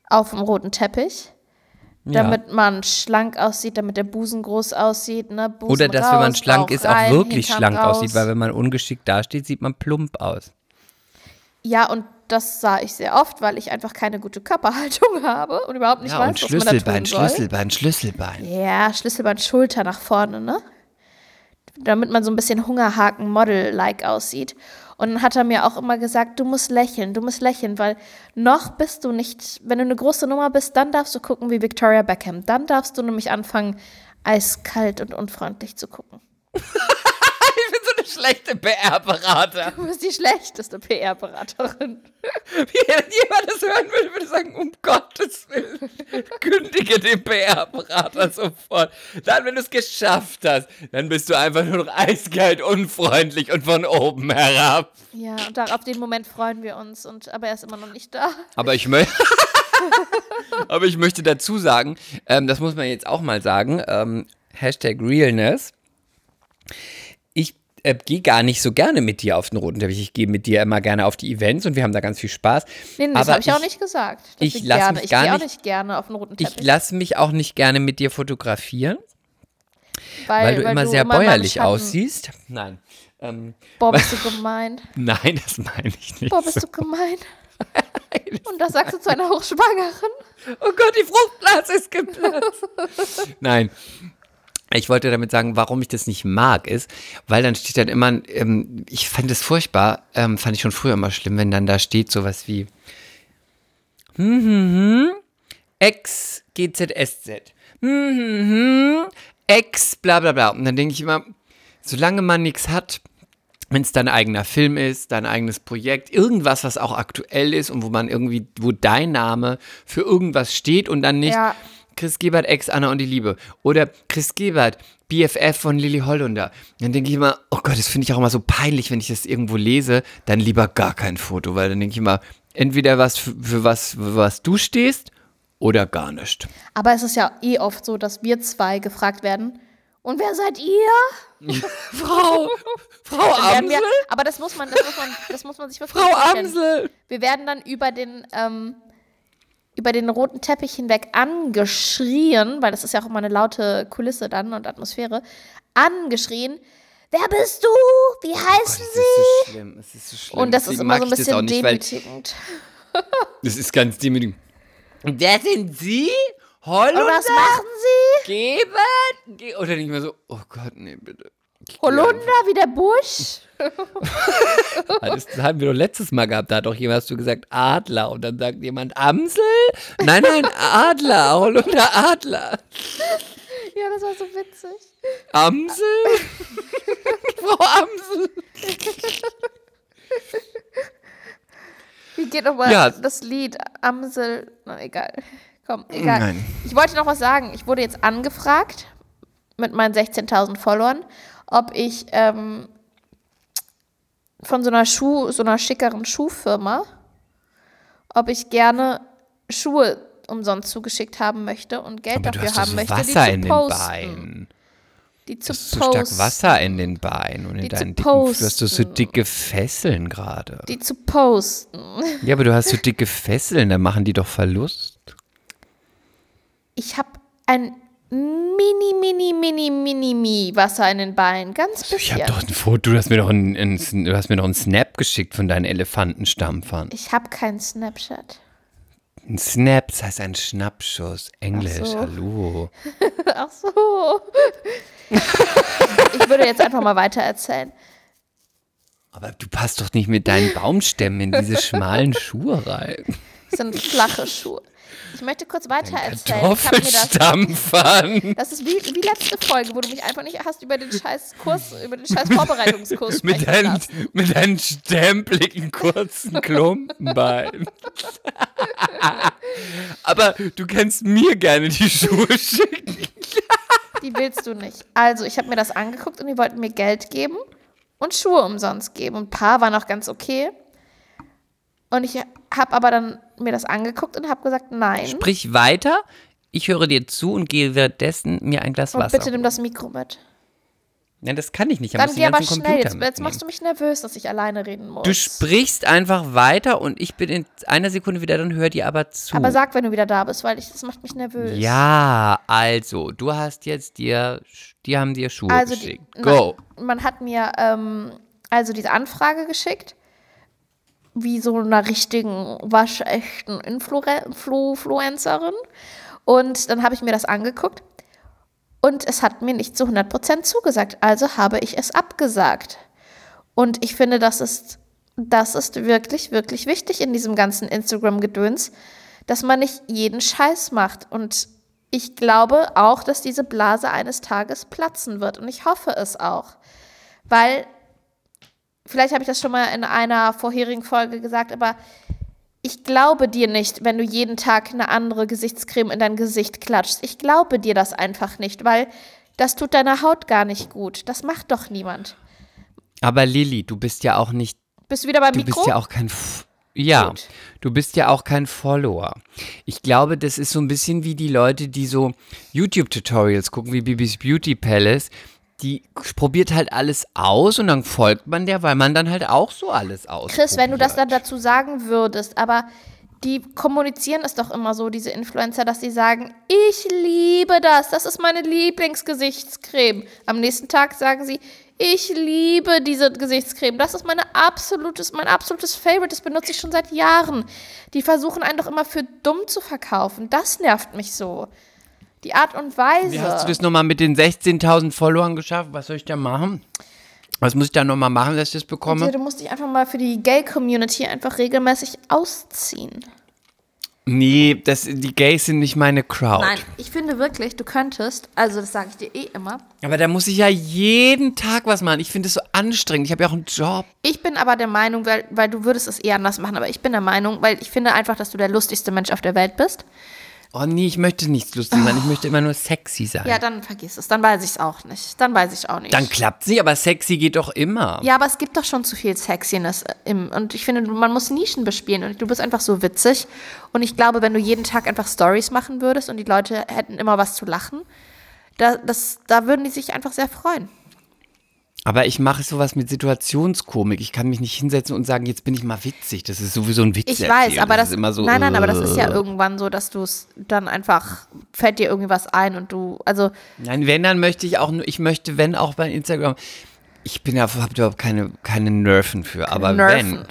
auf dem roten Teppich. Damit man schlank aussieht, damit der Busen groß aussieht. Ne? Busen Oder dass, raus, wenn man schlank Bauch ist, rein, auch wirklich schlank raus. aussieht, weil wenn man ungeschickt dasteht, sieht man plump aus. Ja, und das sah ich sehr oft, weil ich einfach keine gute Körperhaltung habe und überhaupt nicht Ja, weiß, und was man da Schlüsselbein, tun soll. Schlüsselbein, Schlüsselbein. Ja, Schlüsselbein, Schulter nach vorne, ne? Damit man so ein bisschen Hungerhaken-Model-like aussieht. Und dann hat er mir auch immer gesagt, du musst lächeln, du musst lächeln, weil noch bist du nicht, wenn du eine große Nummer bist, dann darfst du gucken wie Victoria Beckham. Dann darfst du nämlich anfangen, eiskalt und unfreundlich zu gucken. Ich bin so eine schlechte PR-Berater. Du bist die schlechteste PR-Beraterin. Wenn jemand das hören würde, würde ich sagen, um Gottes Willen, kündige den PR-Berater sofort. Dann, wenn du es geschafft hast, dann bist du einfach nur noch eiskalt, unfreundlich und von oben herab. Ja, und da, auf den Moment freuen wir uns, und, aber er ist immer noch nicht da. Aber ich möchte. Aber ich möchte dazu sagen, ähm, das muss man jetzt auch mal sagen, ähm, Hashtag Realness. Ich äh, gehe gar nicht so gerne mit dir auf den roten Teppich. Ich gehe mit dir immer gerne auf die Events und wir haben da ganz viel Spaß. Nee, nee, das habe ich, auch nicht gesagt. ich lass gerne, mich ich gehe auch nicht- nicht gerne auf den roten Ich Teppich. lasse mich auch nicht gerne mit dir fotografieren, weil, weil, du immer sehr in meinem bäuerlich aussiehst. Nein. Ähm, Boah, bist du gemein. nein, das meine ich nicht. Boah, bist so. du gemein. Und das sagst du zu einer Hochschwangeren? Oh Gott, die Fruchtblase ist geplatzt. Nein. Ich wollte damit sagen, warum ich das nicht mag, ist, weil dann steht dann immer, ähm, ich fand es furchtbar, ähm, fand ich schon früher immer schlimm, wenn dann da steht sowas wie hm, hm, hm, Ex GZSZ. Hm, hm, hm, Ex bla bla bla. Und dann denke ich immer, solange man nichts hat, wenn es dein eigener Film ist, dein eigenes Projekt, irgendwas, was auch aktuell ist und wo man irgendwie, wo dein Name für irgendwas steht und dann nicht Ja. Chris Gebert, Ex Anna und die Liebe oder Chris Gebert, BFF von Lilly Hollunder. Dann denke ich immer, oh Gott, das finde ich auch immer so peinlich, wenn ich das irgendwo lese, dann lieber gar kein Foto, weil dann denke ich immer, entweder was für, für was, für was du stehst oder gar nicht. Aber es ist ja eh oft so, dass wir zwei gefragt werden. Und wer seid ihr? Frau, Frau werden wir, Amsel, aber das muss man, das muss man, das muss man sich wirklich Frau vorstellen. Amsel. Wir werden dann über den, ähm, über den roten Teppich hinweg angeschrien, weil das ist ja auch immer eine laute Kulisse dann und Atmosphäre, angeschrien. Wer bist du? Wie heißen Es sie? ist so schlimm, es ist so schlimm. Und das ist Deswegen immer so ein bisschen nicht, demütigend. Das ist ganz demütigend. Wer sind Sie? Und Hollunder? was machen sie? Geben? Ge Oder nicht mehr so, oh Gott, nee, bitte. Holunder wie der Busch? Das haben wir doch letztes Mal gehabt. Da hat doch jemand hast du gesagt Adler und dann sagt jemand Amsel? Nein, nein, Adler, Holunder Adler. Ja, das war so witzig. Amsel? Frau Amsel? Wie geht nochmal Ja. das Lied? Amsel. Na, egal. Komm, egal. Nein. Ich wollte noch was sagen. Ich wurde jetzt angefragt mit meinen 16.000 Followern, ob ich ähm, von so einer Schuh, so einer schickeren Schuhfirma, ob ich gerne Schuhe umsonst zugeschickt haben möchte und Geld Aber dafür haben möchte, Wasser die in zu den posten. Beinen. Die zu Du hast so posten. stark Wasser in den Beinen und in Die zu deinen dicken Du hast so posten. dicke Fesseln gerade. Die zu posten. Ja, aber du hast so dicke Fesseln, dann machen die doch Verlust. Ich habe ein mini, mini, mini, mini, mini Wasser in den Beinen. Ganz Ich bisschen. habe doch ein Foto, du hast mir doch einen, einen, du hast mir doch einen Snap geschickt von deinen Elefantenstampfern. Ich habe keinen Snapchat. Ein Snap, das heißt ein Schnappschuss. Englisch, so. hallo. Ach so. ich würde jetzt einfach mal weiter erzählen. Aber du passt doch nicht mit deinen Baumstämmen in diese schmalen Schuhe rein. Das sind flache Schuhe. Ich möchte kurz weiter erzählen. Mir das, Kartoffelstampfern. das ist wie, wie letzte Folge, wo du mich einfach nicht hast über den scheiß Kurs, über den scheiß Vorbereitungskurs Mit deinen, lassen. mit deinen stempeligen kurzen Klumpenbeinen. Aber du kannst mir gerne die Schuhe schicken. Die willst du nicht. Also, ich habe mir das angeguckt und die wollten mir Geld geben und Schuhe umsonst geben. Und ein paar waren auch ganz okay. Und ich habe aber dann mir das angeguckt und habe gesagt, nein. Sprich weiter. Ich höre dir zu und gehe währenddessen mir ein Glas und Wasser. bitte nimm das Mikro mit. Nein, das kann ich nicht. Ich Dann geh aber schnell. Computer Jetzt, jetzt machst du mich nervös, dass ich alleine reden muss. Du sprichst einfach weiter und ich bin in einer Sekunde wieder, dann hör dir aber zu. aber sag, wenn du wieder da bist, weil ich, das macht mich nervös. ja, also, du hast jetzt dir, die haben dir Schuhe Also die, geschickt. Go. Nein, man hat mir ähm, also diese Anfrage geschickt, wie so einer richtigen, waschechten Influencerin. Und dann habe ich mir das angeguckt und es hat mir nicht zu 100% zugesagt. Also habe ich es abgesagt. Und ich finde, das ist, das ist wirklich, wirklich wichtig in diesem ganzen Instagram-Gedöns, dass man nicht jeden Scheiß macht. Und ich glaube auch, dass diese Blase eines Tages platzen wird. Und ich hoffe es auch. Weil, vielleicht habe ich das schon mal in einer vorherigen Folge gesagt, aber ich glaube dir nicht, wenn du jeden Tag eine andere Gesichtscreme in dein Gesicht klatschst. Ich glaube dir das einfach nicht, weil das tut deiner Haut gar nicht gut. Das macht doch niemand. Aber Lilly, du bist ja auch nicht, Bist du wieder beim du Mikro? bist ja auch kein, F ja, Gut. du bist ja auch kein Follower. Ich glaube, das ist so ein bisschen wie die Leute, die so YouTube-Tutorials gucken, wie Bibis Beauty Palace. Die probiert halt alles aus und dann folgt man der, weil man dann halt auch so alles aus. Chris, wenn du das dann dazu sagen würdest, aber die kommunizieren es doch immer so, diese Influencer, dass sie sagen, ich liebe das, das ist meine Lieblingsgesichtscreme. Am nächsten Tag sagen sie, ich liebe diese Gesichtscreme, das ist meine absolutes, mein absolutes Favorite, das benutze ich schon seit Jahren. Die versuchen einen doch immer für dumm zu verkaufen, das nervt mich so. Die Art und Weise. Wie hast du das nochmal mit den 16.000 Followern geschafft? Was soll ich da machen? Was muss ich da nochmal machen, dass ich das bekomme? Du musst dich einfach mal für die Gay-Community einfach regelmäßig ausziehen. Nee, das, die Gays sind nicht meine Crowd. Nein, ich finde wirklich, du könntest, also das sage ich dir eh immer, Aber da muss ich ja jeden Tag was machen. Ich finde es so anstrengend. Ich habe ja auch einen Job. Ich bin aber der Meinung, weil, weil du würdest es eher anders machen, aber ich bin der Meinung, weil ich finde einfach, dass du der lustigste Mensch auf der Welt bist. Oh nee, ich möchte nichts lustig sein. Ich möchte immer nur sexy sein. Ja, dann vergiss es. Dann weiß ich es auch nicht. Dann weiß ich auch nicht. Dann klappt's nicht, aber sexy geht doch immer. ja, aber es gibt doch schon zu viel Sexiness im. Und ich finde, man muss Nischen bespielen. Und du bist einfach so witzig. Und ich glaube, wenn du jeden Tag einfach Stories machen würdest und die Leute hätten immer was zu lachen, da, das, da würden die sich einfach sehr freuen. Aber ich mache sowas mit Situationskomik. Ich kann mich nicht hinsetzen und sagen, jetzt bin ich mal witzig. Das ist sowieso ein Witz. Ich weiß, aber das, ist immer so. nein, nein, aber das ist ja äh. irgendwann so, dass du es dann einfach fällt dir irgendwie was ein und du, also Nein, wenn, dann möchte ich auch nur, ich möchte, wenn auch bei Instagram. Ich bin ja, hab überhaupt keine, keine Nerven für, aber Nerven. wenn.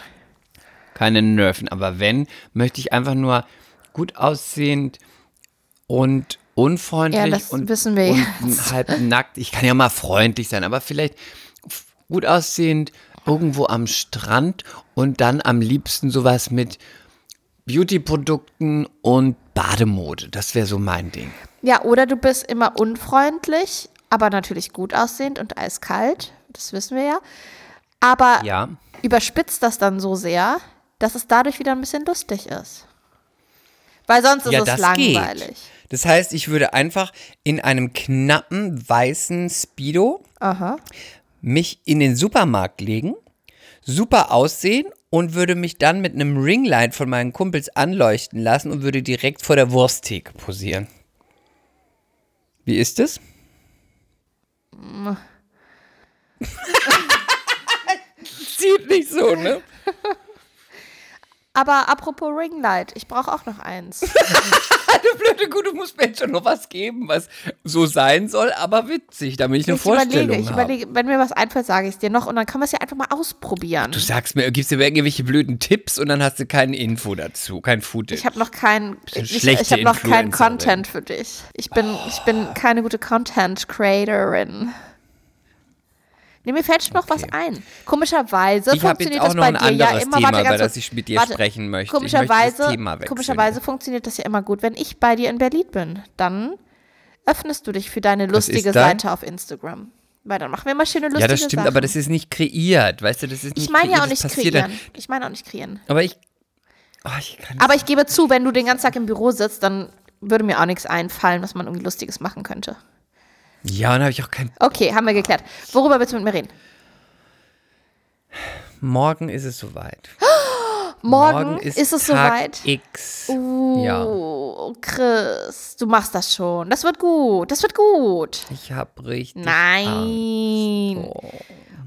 Keine Nerven, aber wenn, möchte ich einfach nur gut aussehend und unfreundlich Ja, das und, wissen wir und halb nackt. Ich kann ja mal freundlich sein, aber vielleicht gut aussehend irgendwo am Strand und dann am liebsten sowas mit Beauty-Produkten und Bademode. Das wäre so mein Ding. Ja, oder du bist immer unfreundlich, aber natürlich gut aussehend und eiskalt. Das wissen wir ja. Aber Ja. überspitzt das dann so sehr, dass es dadurch wieder ein bisschen lustig ist. Weil sonst ist Ja, es das langweilig. geht. Das heißt, ich würde einfach in einem knappen weißen Speedo Aha. Mich in den Supermarkt legen, super aussehen und würde mich dann mit einem Ringlight von meinen Kumpels anleuchten lassen und würde direkt vor der Wursttheke posieren. Wie ist es? Sieht nicht so, ne? Aber apropos Ringlight, ich brauche auch noch eins. Du blöde Kuh, du musst mir jetzt schon noch was geben, was so sein soll, aber witzig, damit ich eine ich überlege, Vorstellung ich habe. überlege, wenn mir was einfällt, sage ich es dir noch und dann können wir es ja einfach mal ausprobieren. Du sagst mir, gibst dir irgendwelche blöden Tipps und dann hast du keine Info dazu, kein Footage. Ich habe noch kein, ich, ich habe noch keinen. Content für dich. Ich bin, ich bin keine gute Content Creatorin. Nee, mir fällt schon noch was ein. Komischerweise Ich habe jetzt funktioniert auch das noch bei ein dir ja anderes immer. Thema, warte, über das ich mit dir Warte. sprechen möchte. Ich möchte Komischerweise, das Thema wechseln. komischerweise funktioniert das ja immer gut, wenn ich bei dir in Berlin bin. Dann öffnest du dich für deine lustige? Seite auf Instagram. Weil dann machen wir mal schöne lustige Ja, das stimmt, Sachen. aber das ist nicht kreiert, weißt du, das ist nicht Ich meine ja auch nicht kreieren. dann- Ich meine auch nicht kreieren. Aber ich, oh, ich Aber ich gebe zu, wenn du den ganzen Tag im Büro sitzt, dann würde mir auch nichts einfallen, was man irgendwie Lustiges machen könnte. Ja, dann habe ich auch kein. Okay, haben wir geklärt. Worüber willst du mit mir reden? Morgen ist es soweit. Morgen, ist, es Tag soweit. X. Uh, Ja. Chris, du machst das schon. Das wird gut. Das wird gut. Ich habe richtig. Nein.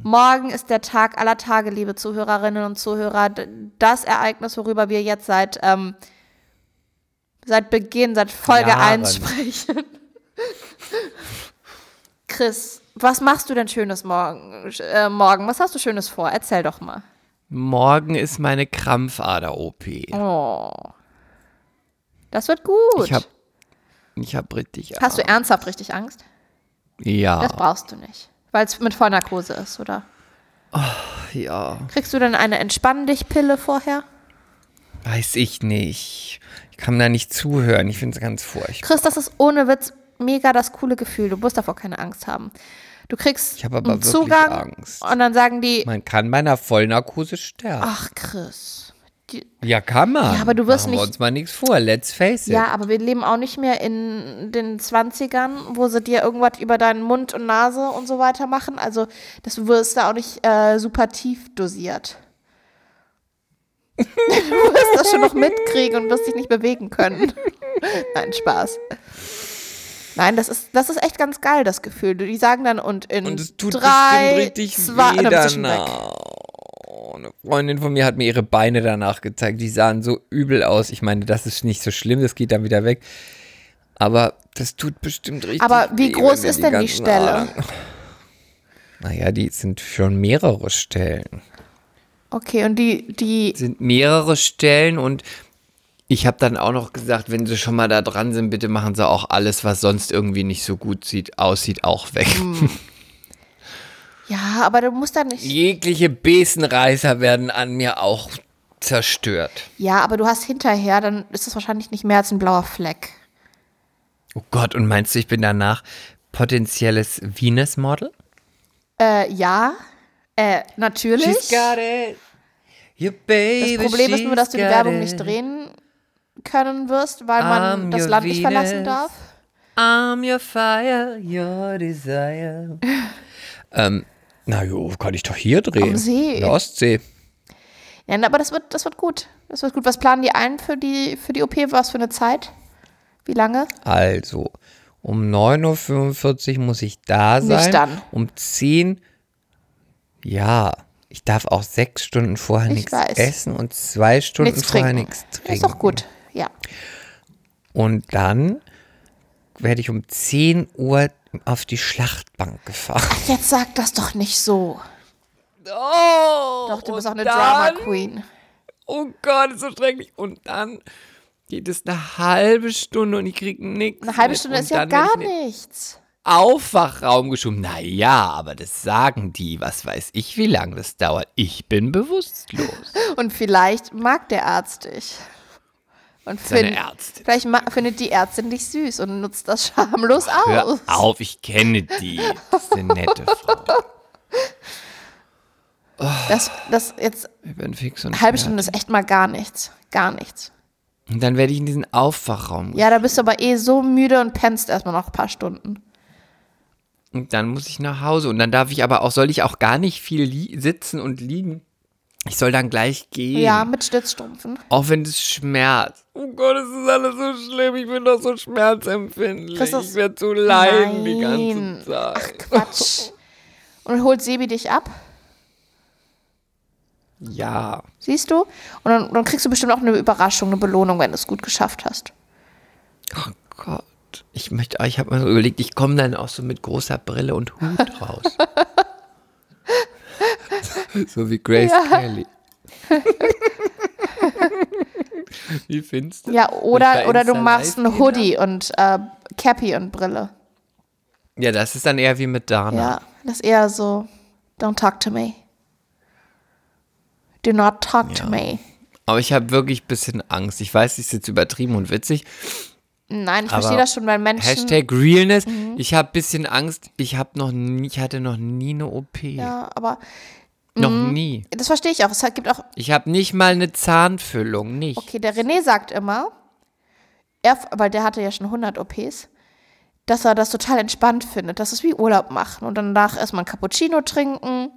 Morgen ist der Tag aller Tage, liebe Zuhörerinnen und Zuhörer. Das Ereignis, worüber wir jetzt seit, ähm, seit Beginn, seit Folge Jahren. 1 sprechen. Chris, was machst du denn Schönes morgen? Äh, morgen? Was hast du Schönes vor? Erzähl doch mal. Morgen ist meine Krampfader-OP. Oh. Das wird gut. Ich habe ich hab richtig. Hast du ernsthaft richtig Angst? Ja. Das brauchst du nicht. Weil es mit Vollnarkose ist, oder? ja. Kriegst du denn eine Entspann dich Pille vorher? Weiß ich nicht. Ich kann da nicht zuhören. Ich finde es ganz furchtbar. Chris, das ist ohne Witz mega das coole Gefühl. Du musst davor keine Angst haben. Du kriegst Ich aber einen Zugang Angst. und dann sagen die, Man kann bei einer Vollnarkose sterben. ach Chris. Die, Ja, kann man. Ja, aber du wirst Machen wir nicht- uns mal nichts vor. Let's face it. ja, aber wir leben auch nicht mehr in den 20ern, wo sie dir irgendwas über deinen Mund und Nase und so weiter machen. Also das wirst da auch nicht äh, super tief dosiert. du wirst das schon noch mitkriegen und wirst dich nicht bewegen können. Nein, Spaß. Nein, das ist, das ist echt ganz geil, das Gefühl. Die sagen dann, und in Und es tut drei, richtig zwei, weh danach. Eine Freundin von mir hat mir ihre Beine danach gezeigt. Die sahen so übel aus. Ich meine, das ist nicht so schlimm, das geht dann wieder weg. Aber das tut bestimmt richtig Aber wie weh, groß ist denn die Stelle? Adern- Naja, die sind schon mehrere Stellen. Okay, und die, die, sind mehrere Stellen und ich habe dann auch noch gesagt, wenn sie schon mal da dran sind, bitte machen sie auch alles, was sonst irgendwie nicht so gut sieht, aussieht, auch weg. Hm. ja, aber du musst da nicht. Jegliche Besenreißer werden an mir auch zerstört. Ja, aber du hast hinterher, dann ist das wahrscheinlich nicht mehr als ein blauer Fleck. Oh Gott, und meinst du, ich bin danach potenzielles Venus-Model? Äh, ja. Äh, natürlich. got it. Your baby, Das Problem ist nur, dass du die she's Werbung it. nicht drehen können wirst, weil man I'm das Land nicht verlassen Venus. darf. I'm your fire, your desire. ähm, na jo, kann ich doch hier drehen. Am See. In der Ostsee. Ja, aber das wird, das wird gut. Das wird gut. Was planen die ein für die, für die OP? Was für eine Zeit? Wie lange? Also, um 9.45 Uhr muss ich da sein. Nicht dann. Um 10 ja, ich darf auch sechs Stunden vorher Ich nichts weiß. essen und zwei Stunden Nichts vorher trinken. nichts trinken. Ist doch gut. Ja. Und dann werde ich um 10 Uhr auf die Schlachtbank gefahren. Jetzt sag das doch nicht so. Oh, Doch, du bist auch eine dann- Drama Queen. Oh Gott, ist so schrecklich. Und dann geht es eine halbe Stunde und ich kriege nichts. Eine halbe. Stunde Und ist ja gar nichts. Aufwachraum geschoben. Naja, aber das sagen die. Was weiß ich, wie lange das dauert. Ich bin bewusstlos. Und vielleicht mag der Arzt dich. Und find, Ärztin. vielleicht findet die Ärztin dich süß und nutzt das schamlos Hör aus. auf, ich kenne die. Das ist eine nette Frau. Das, das jetzt, Ich bin fix und eine halbe. Stunde ist echt mal gar nichts. Gar nichts. Und dann werde ich in diesen Aufwachraum. Ja, da bist du aber eh so müde und pennst erstmal noch ein paar Stunden. Und dann muss ich nach Hause. Und dann darf ich aber auch, soll ich auch gar nicht viel sitzen und liegen. Ich soll dann gleich gehen. Ja, mit Stützstrumpfen. Auch wenn es schmerzt. Oh Gott, es ist alles so schlimm. Ich bin doch so schmerzempfindlich. Das ist- ich werde so leiden die ganze Zeit. Ach, Quatsch. Und holt Sebi dich ab, Ja. siehst du? Und dann, dann kriegst du bestimmt auch eine Überraschung, eine Belohnung, wenn du es gut geschafft hast. Oh Gott. Ich möchte, ich habe mir so überlegt, ich komme dann auch so mit großer Brille und Hut raus. so wie Grace Kelly. wie findest du? Ja, ich oder, oder du machst einen Hoodie und äh, Cappy und Brille. Ja, das ist dann eher wie mit Dana. Ja, das ist eher so, don't talk to me. Do not talk to me. Aber ich habe wirklich ein bisschen Angst. Ich weiß, ist jetzt übertrieben und witzig. Nein, ich verstehe das schon, weil Menschen. Hashtag Realness. Mhm. Ich habe ein bisschen Angst. Ich habe noch nie, ich hatte noch nie eine OP. Ja, aber Noch Mhm. nie. das verstehe ich auch. Es gibt auch, Ich habe nicht mal eine Zahnfüllung. Nicht. okay, der René sagt immer, er, weil der hatte ja schon 100 OPs, dass er das total entspannt findet. Das ist wie Urlaub machen und danach erstmal ein Cappuccino trinken.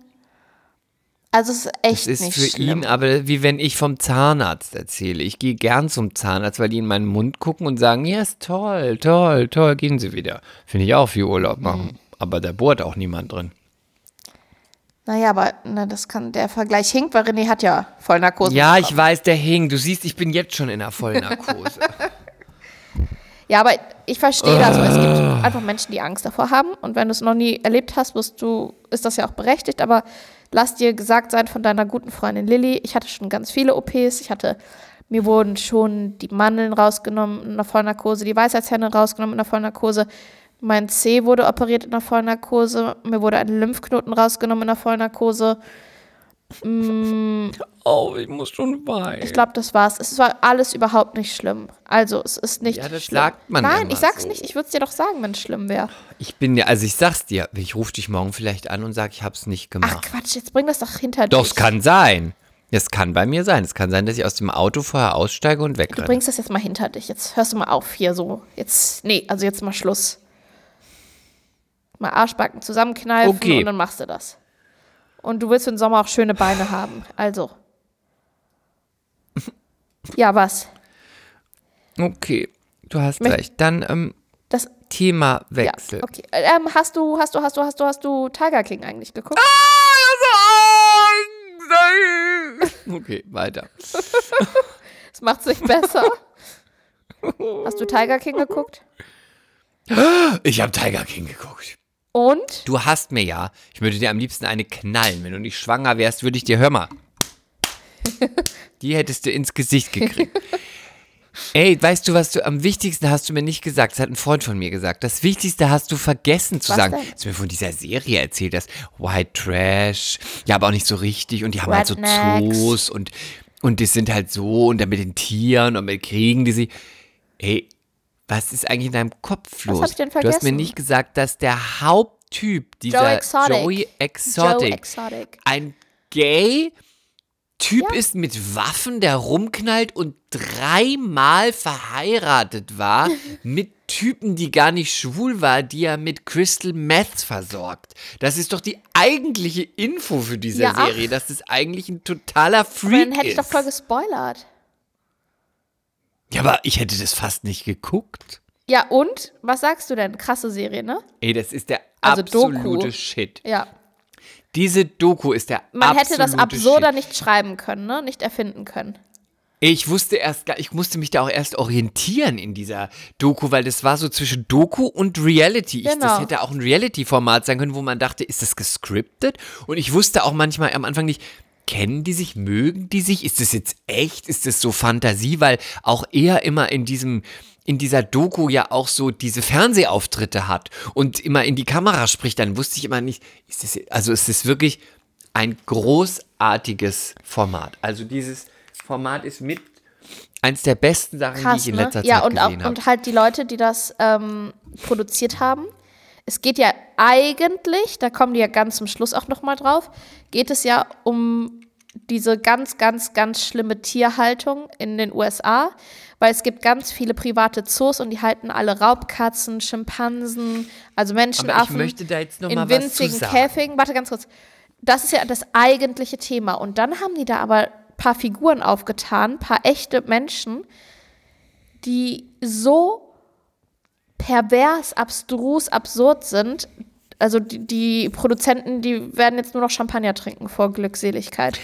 Also es ist echt Es ist nicht für schlimm. ihn aber wie wenn ich vom Zahnarzt erzähle. Ich gehe gern zum Zahnarzt, weil die in meinen Mund gucken und sagen, ja, ist toll, toll, toll, gehen Sie wieder. Finde ich auch wie Urlaub machen. Mhm. Aber da bohrt auch niemand drin. Naja, aber na, das kann der Vergleich hinkt, weil René hat ja Vollnarkose. Ja, ich bekommen. weiß, der hing. Du siehst, ich bin jetzt schon in der Vollnarkose. Ja, aber ich verstehe das, es Ah. gibt einfach Menschen, die Angst davor haben. Und wenn du es noch nie erlebt hast, wirst du, ist das ja auch berechtigt. Aber lass dir gesagt sein von deiner guten Freundin Lilly, ich hatte schon ganz viele OPs. Ich hatte, mir wurden schon die Mandeln rausgenommen in der Vollnarkose, die Weisheitshände rausgenommen in der Vollnarkose. Mein C wurde operiert in der Vollnarkose. Mir wurde ein Lymphknoten rausgenommen in der Vollnarkose. oh, ich muss schon weinen. Ich glaube, das war's. Es war alles überhaupt nicht schlimm. Also, es ist nicht Ja, das schlimm. sagt man Nein, ich sag's so. nicht. Ich würde es dir doch sagen, wenn es schlimm wäre. Ich bin ja, also ich sag's dir, ich rufe dich morgen vielleicht an und sag, ich hab's nicht Ach gemacht. Quatsch, jetzt bring das doch hinter Doch, dich. es kann sein. Es kann bei mir sein. Es kann sein, dass ich aus dem Auto vorher aussteige und Du wegrenne. bringst das jetzt mal hinter dich. Jetzt hörst du mal auf hier so. Jetzt, nee, also jetzt mal Schluss. Mal Arschbacken zusammenkneifen Okay. und dann machst du das. Und du willst im Sommer auch schöne Beine haben. Also. Ja, was? Okay, du hast Möcht- recht. Dann ähm, Das, ja, Themawechsel. okay. Ähm, hast du, hast du, hast du, hast du, hast du Tiger King eigentlich geguckt? Okay, weiter. Das macht's nicht besser. Hast du Tiger King geguckt? Ich habe Tiger King geguckt. Und? Du hast mir ja, ich würde dir am liebsten eine knallen. Wenn du nicht schwanger wärst, würde ich dir, hör mal. Die hättest du ins Gesicht gekriegt. Ey, weißt du, was du am wichtigsten hast du mir nicht gesagt? Das hat ein Freund von mir gesagt. Das Wichtigste hast du vergessen zu Was sagen. denn? Als du mir von dieser Serie erzählt hast, White Trash, ja, aber auch nicht so richtig und die haben halt so. Zoos und, und die sind halt so und dann mit den Tieren und mit Kriegen, die sie. Ey, was ist eigentlich in deinem Kopf los? hab ich denn Du hast mir vergessen? nicht gesagt, dass der Haupttyp dieser Joe Exotic. Joey Exotic, Joe Exotic. ein Gay-Typ ist mit Waffen, der rumknallt und dreimal verheiratet war mit Typen, die gar nicht schwul war, die er mit Crystal Meth versorgt. Das ist doch die eigentliche Info für diese Ja. Serie, dass das eigentlich ein totaler Freak dann hätte ich ist. doch voll gespoilert. Ja, aber ich hätte das fast nicht geguckt. Ja, und? Was sagst du denn? Krasse Serie, ne? Ey, das ist der Also absolute Doku. Shit. Ja. Diese Doku ist der Man absolute hätte das absurder Shit. nicht schreiben können, ne? Nicht erfinden können. Ich wusste erst gar, ich musste mich da auch erst orientieren in dieser Doku, weil das war so zwischen Doku und Reality. Ich, Genau. das hätte auch ein Reality-Format sein können, wo man dachte, ist das gescriptet? Und ich wusste auch manchmal am Anfang nicht, kennen die sich, mögen die sich? Ist das jetzt echt? Ist das so Fantasie? Weil auch er immer in diesem, in dieser Doku ja auch so diese Fernsehauftritte hat und immer in die Kamera spricht, dann wusste ich immer nicht, ist das, also es ist wirklich ein großartiges Format. Also dieses Format ist mit eins der besten Sachen, die Krass, ich in ne? letzter Zeit Ja, und, gesehen habe. und halt die Leute, die das ähm, produziert haben. Es geht ja eigentlich, da kommen die ja ganz zum Schluss auch nochmal drauf, geht es ja um diese ganz, ganz, ganz schlimme Tierhaltung in den USA, weil es gibt ganz viele private Zoos und die halten alle Raubkatzen, Schimpansen, also Menschenaffen in winzigen. Käfigen. Warte ganz kurz. Das ist ja das eigentliche Thema. Und dann haben die da aber ein paar Figuren aufgetan, ein paar echte Menschen, die so pervers, abstrus, absurd sind. Also die, die Produzenten, die werden jetzt nur noch Champagner trinken vor Glückseligkeit.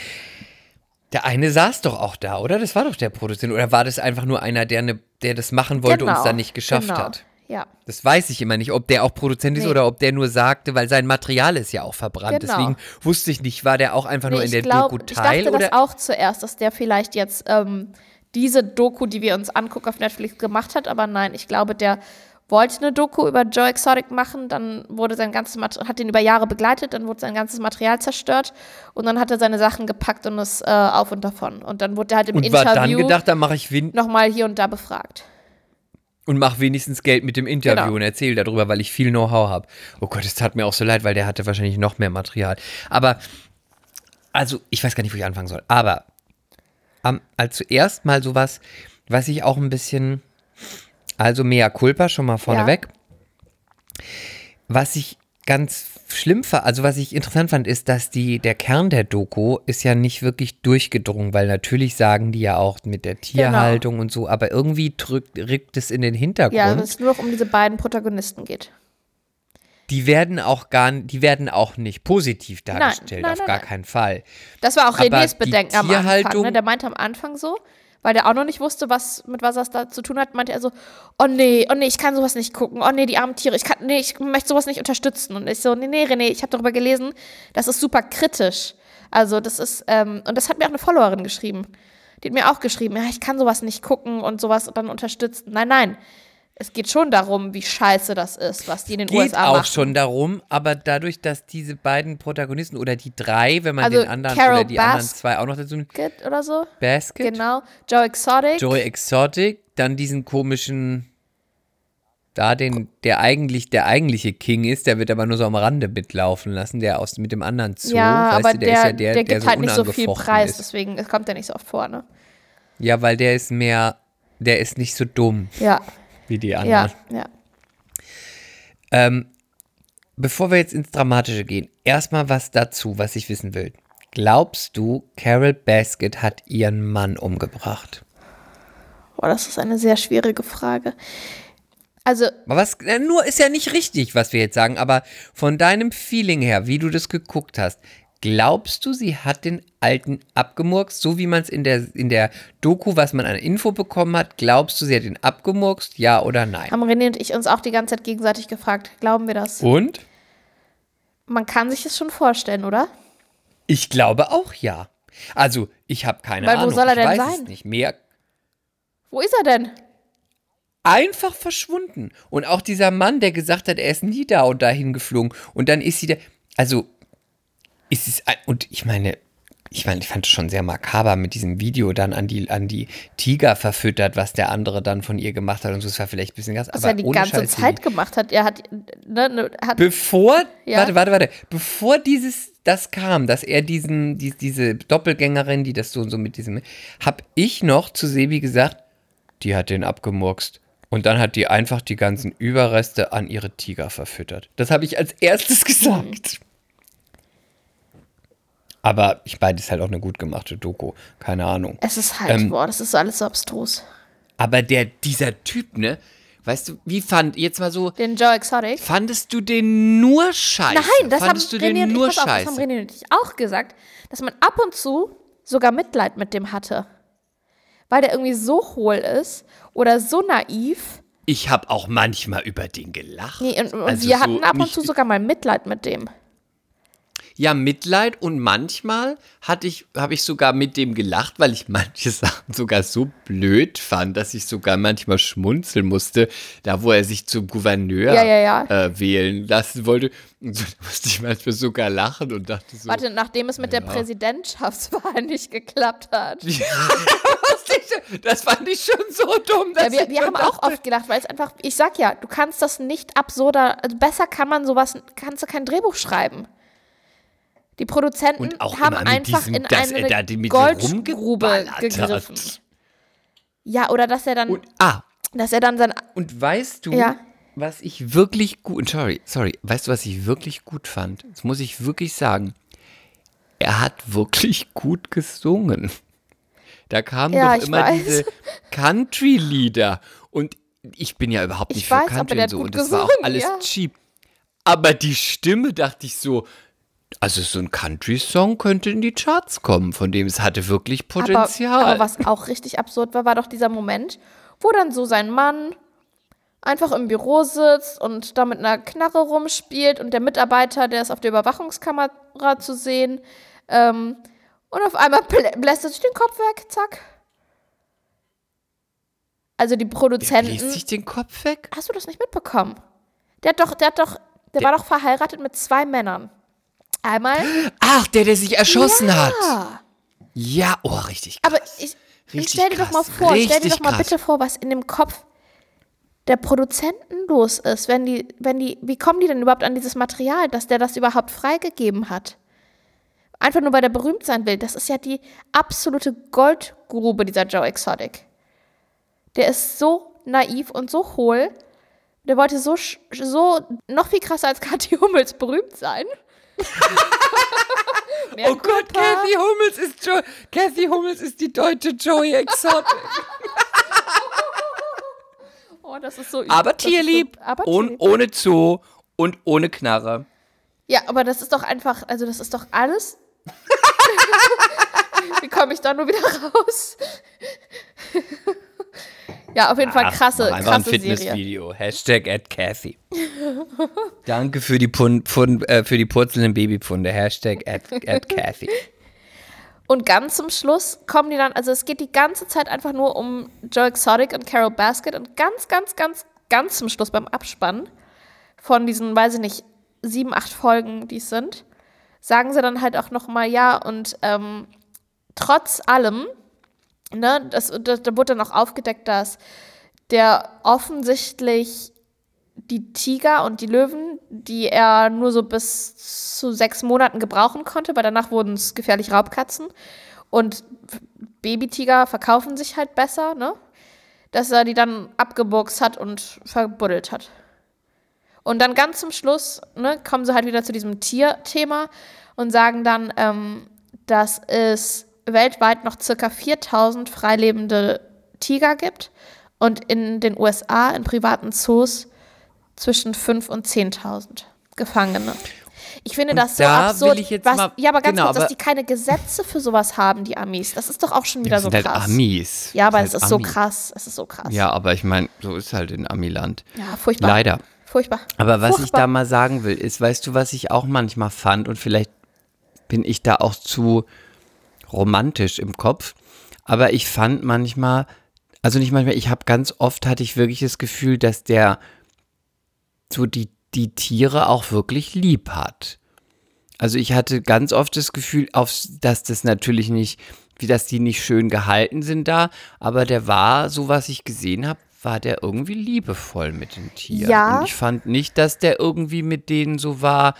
Der eine saß doch auch da, oder? Das war doch der Produzent. Oder war das einfach nur einer, der, ne, der das machen wollte und es dann nicht geschafft genau. hat? Ja. Das weiß ich immer nicht, ob der auch Produzent ist Nee. oder ob der nur sagte, weil sein Material ist ja auch verbrannt. Genau. Deswegen wusste ich nicht, war der auch einfach nur Nee, in der ich glaub, Doku ich Teil dachte oder? das auch zuerst, dass der vielleicht jetzt ähm, diese Doku, die wir uns angucken auf Netflix gemacht hat, aber nein, ich glaube, der wollte eine Doku über Joe Exotic machen, dann wurde sein ganzes Material, hat ihn über Jahre begleitet, dann wurde sein ganzes Material zerstört und dann hat er seine Sachen gepackt und ist äh, auf und davon. Und dann wurde er halt im und war dann Interview gedacht, dann mache ich nochmal hier und da befragt. und mache wenigstens Geld mit dem Interview Genau. und erzähle darüber, weil ich viel Know-how habe. Oh Gott, es tat mir auch so leid, weil der hatte wahrscheinlich noch mehr Material. Aber, also, ich weiß gar nicht, wo ich anfangen soll. Aber, am, also zuerst mal sowas, was ich auch ein bisschen, also mea culpa schon mal vorneweg. Was ich ganz schlimm fand, also was ich interessant fand, ist, dass die, der Kern der Doku ist ja nicht wirklich durchgedrungen, weil natürlich sagen die ja auch mit der Tierhaltung genau. und so, aber irgendwie drückt, rückt es in den Hintergrund. Ja, dass es nur noch um diese beiden Protagonisten geht. Die werden auch gar, die werden auch nicht positiv dargestellt, nein, nein, auf nein, gar keinen Fall. Das war auch Renés Bedenken am Anfang. Ne? Der meinte am Anfang so, weil der auch noch nicht wusste, was, mit was das da zu tun hat, meinte er so, oh nee, oh nee, ich kann sowas nicht gucken, oh nee, die armen Tiere, ich kann, nee, ich möchte sowas nicht unterstützen. Und ich so, nee, nee, René, ich habe darüber gelesen, das ist super kritisch. Also das ist, ähm, und das hat mir auch eine Followerin geschrieben. Die hat mir auch geschrieben, ja, ich kann sowas nicht gucken und sowas dann unterstützen. Nein, nein es geht schon darum, wie scheiße das ist, was die in den geht USA machen. Geht auch schon darum, aber dadurch, dass diese beiden Protagonisten oder die drei, wenn man also den anderen Carol oder die Bas anderen zwei auch noch dazu nimmt. oder so. Basket. Genau. Joe Exotic. Joe Exotic, dann diesen komischen da den, der eigentlich der eigentliche King ist, der wird aber nur so am Rande mitlaufen lassen, der aus mit dem anderen Zoo. Ja, weißt aber du, der, der, ist ja der, der gibt der so halt nicht so viel Preis, ist. deswegen kommt der nicht so oft vor, ne? Ja, weil der ist mehr, der ist nicht so dumm. Ja wie die anderen. Ja, ja. Ähm, bevor wir jetzt ins Dramatische gehen, erstmal was dazu, was ich wissen will. Glaubst du, Carol Basket hat ihren Mann umgebracht? Boah, das ist eine sehr schwierige Frage. Also. Was, nur ist ja nicht richtig, was wir jetzt sagen, aber von deinem Feeling her, wie du das geguckt hast, Glaubst du, sie hat den alten abgemurkst, so wie man es in der, in der Doku, was man an Info bekommen hat, glaubst du, sie hat ihn abgemurkst, ja oder nein? Haben René und ich uns auch die ganze Zeit gegenseitig gefragt, glauben wir das? Und? Man kann sich es schon vorstellen, oder? Ich glaube auch ja. Also, ich habe keine Weil, Ahnung. Wo soll er denn ich weiß sein? Es nicht mehr. Wo ist er denn? Einfach verschwunden. Und auch dieser Mann, der gesagt hat, er ist nie da und dahin geflogen. Und dann ist sie da. Also, ist es, und ich meine, ich meine, ich fand es schon sehr makaber mit diesem Video dann an die, an die Tiger verfüttert, was der andere dann von ihr gemacht hat und so. Das war vielleicht ein bisschen ganz, was er die ganze Scheiß, Zeit gemacht hat. Er hat, ne, ne, hat bevor, ja. warte, warte, warte, bevor dieses, das kam, dass er diesen, die, diese Doppelgängerin, die das so und so mit diesem, hab ich noch zu Sebi gesagt, die hat den abgemurkst. Und dann hat die einfach die ganzen Überreste an ihre Tiger verfüttert. Das habe ich als erstes gesagt. Aber ich beide ist halt auch eine gut gemachte Doku. Keine Ahnung. Es ist halt, ähm, boah, das ist alles so abstrus. Aber der, dieser Typ, ne? Weißt du, wie fand, jetzt mal so. Den Joe Exotic? Fandest du den nur scheiße? Nein, das Fandest haben du den nur auf, scheiße? das haben René und ich auch gesagt, dass man ab und zu sogar Mitleid mit dem hatte. Weil der irgendwie so hohl ist oder so naiv. Ich habe auch manchmal über den gelacht. Nee, und, und also wir so hatten ab und zu sogar mal Mitleid mit dem ja Mitleid und manchmal hatte ich, habe ich sogar mit dem gelacht, weil ich manche Sachen sogar so blöd fand, dass ich sogar manchmal schmunzeln musste, da wo er sich zum Gouverneur ja, ja, ja. Äh, wählen lassen wollte. Und so musste ich manchmal sogar lachen und dachte so. Warte, nachdem es mit der Präsidentschaftswahl nicht geklappt hat. das fand ich schon so dumm. Ja, wir, wir haben dachte. auch oft gelacht, weil es einfach, ich sag ja, du kannst das nicht absurder, also besser kann man sowas, kannst du kein Drehbuch schreiben. Die Produzenten haben einfach diesem, in eine Goldgrube gegriffen. Ja, oder dass er dann, und, ah, dass er dann sein. Und weißt du, ja. was ich wirklich gut, sorry, sorry, weißt du, was ich wirklich gut fand? Das muss ich wirklich sagen. Er hat wirklich gut gesungen. Da kamen ja, doch immer weiß. diese Country-Lieder und ich bin ja überhaupt nicht ich für weiß, Country und so und das gesungen, war auch alles ja. cheap. Aber die Stimme dachte ich so, also so ein Country-Song könnte in die Charts kommen, von dem es hatte wirklich Potenzial. Aber, aber was auch richtig absurd war, war doch dieser Moment, wo dann so sein Mann einfach im Büro sitzt und da mit einer Knarre rumspielt und der Mitarbeiter, der ist auf der Überwachungskamera zu sehen, ähm, und auf einmal bläst er sich den Kopf weg, zack. Also die Produzenten. Der bläst sich den Kopf weg? Hast du das nicht mitbekommen? Der hat doch, der hat doch, der, der war doch verheiratet mit zwei Männern. Einmal. Ach, der, der sich erschossen ja. hat. Ja, oh, richtig krass. Aber ich, richtig stell dir krass. doch mal vor, richtig stell dir doch mal krass. bitte vor, was in dem Kopf der Produzenten los ist, wenn die, wenn die, wie kommen die denn überhaupt an dieses Material, dass der das überhaupt freigegeben hat? Einfach nur, weil der berühmt sein will. Das ist ja die absolute Goldgrube, dieser Joe Exotic. Der ist so naiv und so hohl, Der wollte so, so noch viel krasser als Kathi Hummels berühmt sein. Oh Gott, Kathy Hummels ist jo Kathy Hummels ist die deutsche Joey Exotic. oh, das ist so Aber tierlieb, so, aber ohne, ohne Zoo und ohne Knarre. Ja, aber das ist doch einfach, also das ist doch alles. Wie komme ich da nur wieder raus? Ja, auf jeden Fall krasse, Ach, krasse ein Fitnessvideo. Hashtag at Kathy. Danke für die, Pund, Pfund, äh, für die purzelnden Babypfunde. Hashtag at, at Kathy. Und ganz zum Schluss kommen die dann, also es geht die ganze Zeit einfach nur um Joe Exotic und Carol Basket und ganz, ganz, ganz, ganz zum Schluss beim Abspann von diesen, weiß ich nicht, sieben, acht Folgen, die es sind, sagen sie dann halt auch nochmal, ja, und ähm, trotz allem ne, das, das, da wurde dann auch aufgedeckt, dass der offensichtlich die Tiger und die Löwen, die er nur so bis zu sechs Monaten gebrauchen konnte, weil danach wurden es gefährlich Raubkatzen. Und Babytiger verkaufen sich halt besser, ne? Dass er die dann abgeboxt hat und verbuddelt hat. Und dann ganz zum Schluss ne, kommen sie halt wieder zu diesem Tierthema und sagen dann, ähm, dass es weltweit noch circa 4000 freilebende Tiger gibt und in den USA in privaten Zoos zwischen 5.000 und 10.000 Gefangene. Ich finde das so da absurd. Was, mal, ja, aber ganz genau, kurz, dass die keine Gesetze für sowas haben, die Amis. Das ist doch auch schon wieder ja, so halt krass. Halt Amis. Ja, aber es ist Ami. so krass. Es ist so krass. Ja, aber ich meine, so ist halt in Amiland. Ja, furchtbar. Leider. Furchtbar. Aber was furchtbar. ich da mal sagen will, ist, weißt du, was ich auch manchmal fand und vielleicht bin ich da auch zu romantisch im Kopf. Aber ich fand manchmal, also nicht manchmal, ich habe ganz oft hatte ich wirklich das Gefühl, dass der so die, die Tiere auch wirklich lieb hat. Also ich hatte ganz oft das Gefühl, auf, dass das natürlich nicht, wie dass die nicht schön gehalten sind da, aber der war, so was ich gesehen habe, war der irgendwie liebevoll mit den Tieren. Ja. Und ich fand nicht, dass der irgendwie mit denen so war,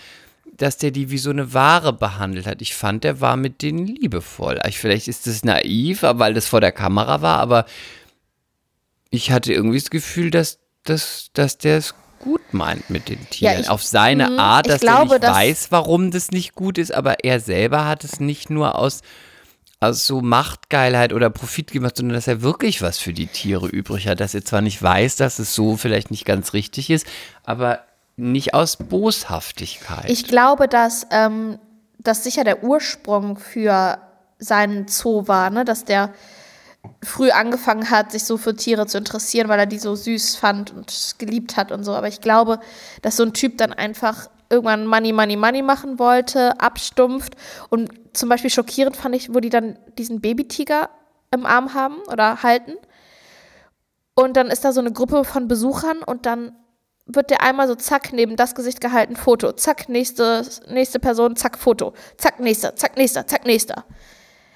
dass der die wie so eine Ware behandelt hat. Ich fand, der war mit denen liebevoll. Ich, vielleicht ist das naiv, weil das vor der Kamera war, aber ich hatte irgendwie das Gefühl, dass, dass, dass der es gut meint mit den Tieren. Ja, ich, Auf seine mh, Art, dass glaube, er nicht weiß, warum das nicht gut ist, aber er selber hat es nicht nur aus, aus so Machtgeilheit oder Profit gemacht, sondern dass er wirklich was für die Tiere übrig hat. Dass er zwar nicht weiß, dass es so vielleicht nicht ganz richtig ist, aber nicht aus Boshaftigkeit. Ich glaube, dass ähm, das sicher der Ursprung für seinen Zoo war, ne? dass der früh angefangen hat, sich so für Tiere zu interessieren, weil er die so süß fand und geliebt hat und so. Aber ich glaube, dass so ein Typ dann einfach irgendwann Money, Money, Money machen wollte, abstumpft. Und zum Beispiel schockierend fand ich, wo die dann diesen Babytiger im Arm haben oder halten. Und dann ist da so eine Gruppe von Besuchern und dann wird der einmal so zack neben das Gesicht gehalten, Foto, zack, nächste, nächste Person, zack, Foto, zack, nächster, zack, nächster, zack, nächster.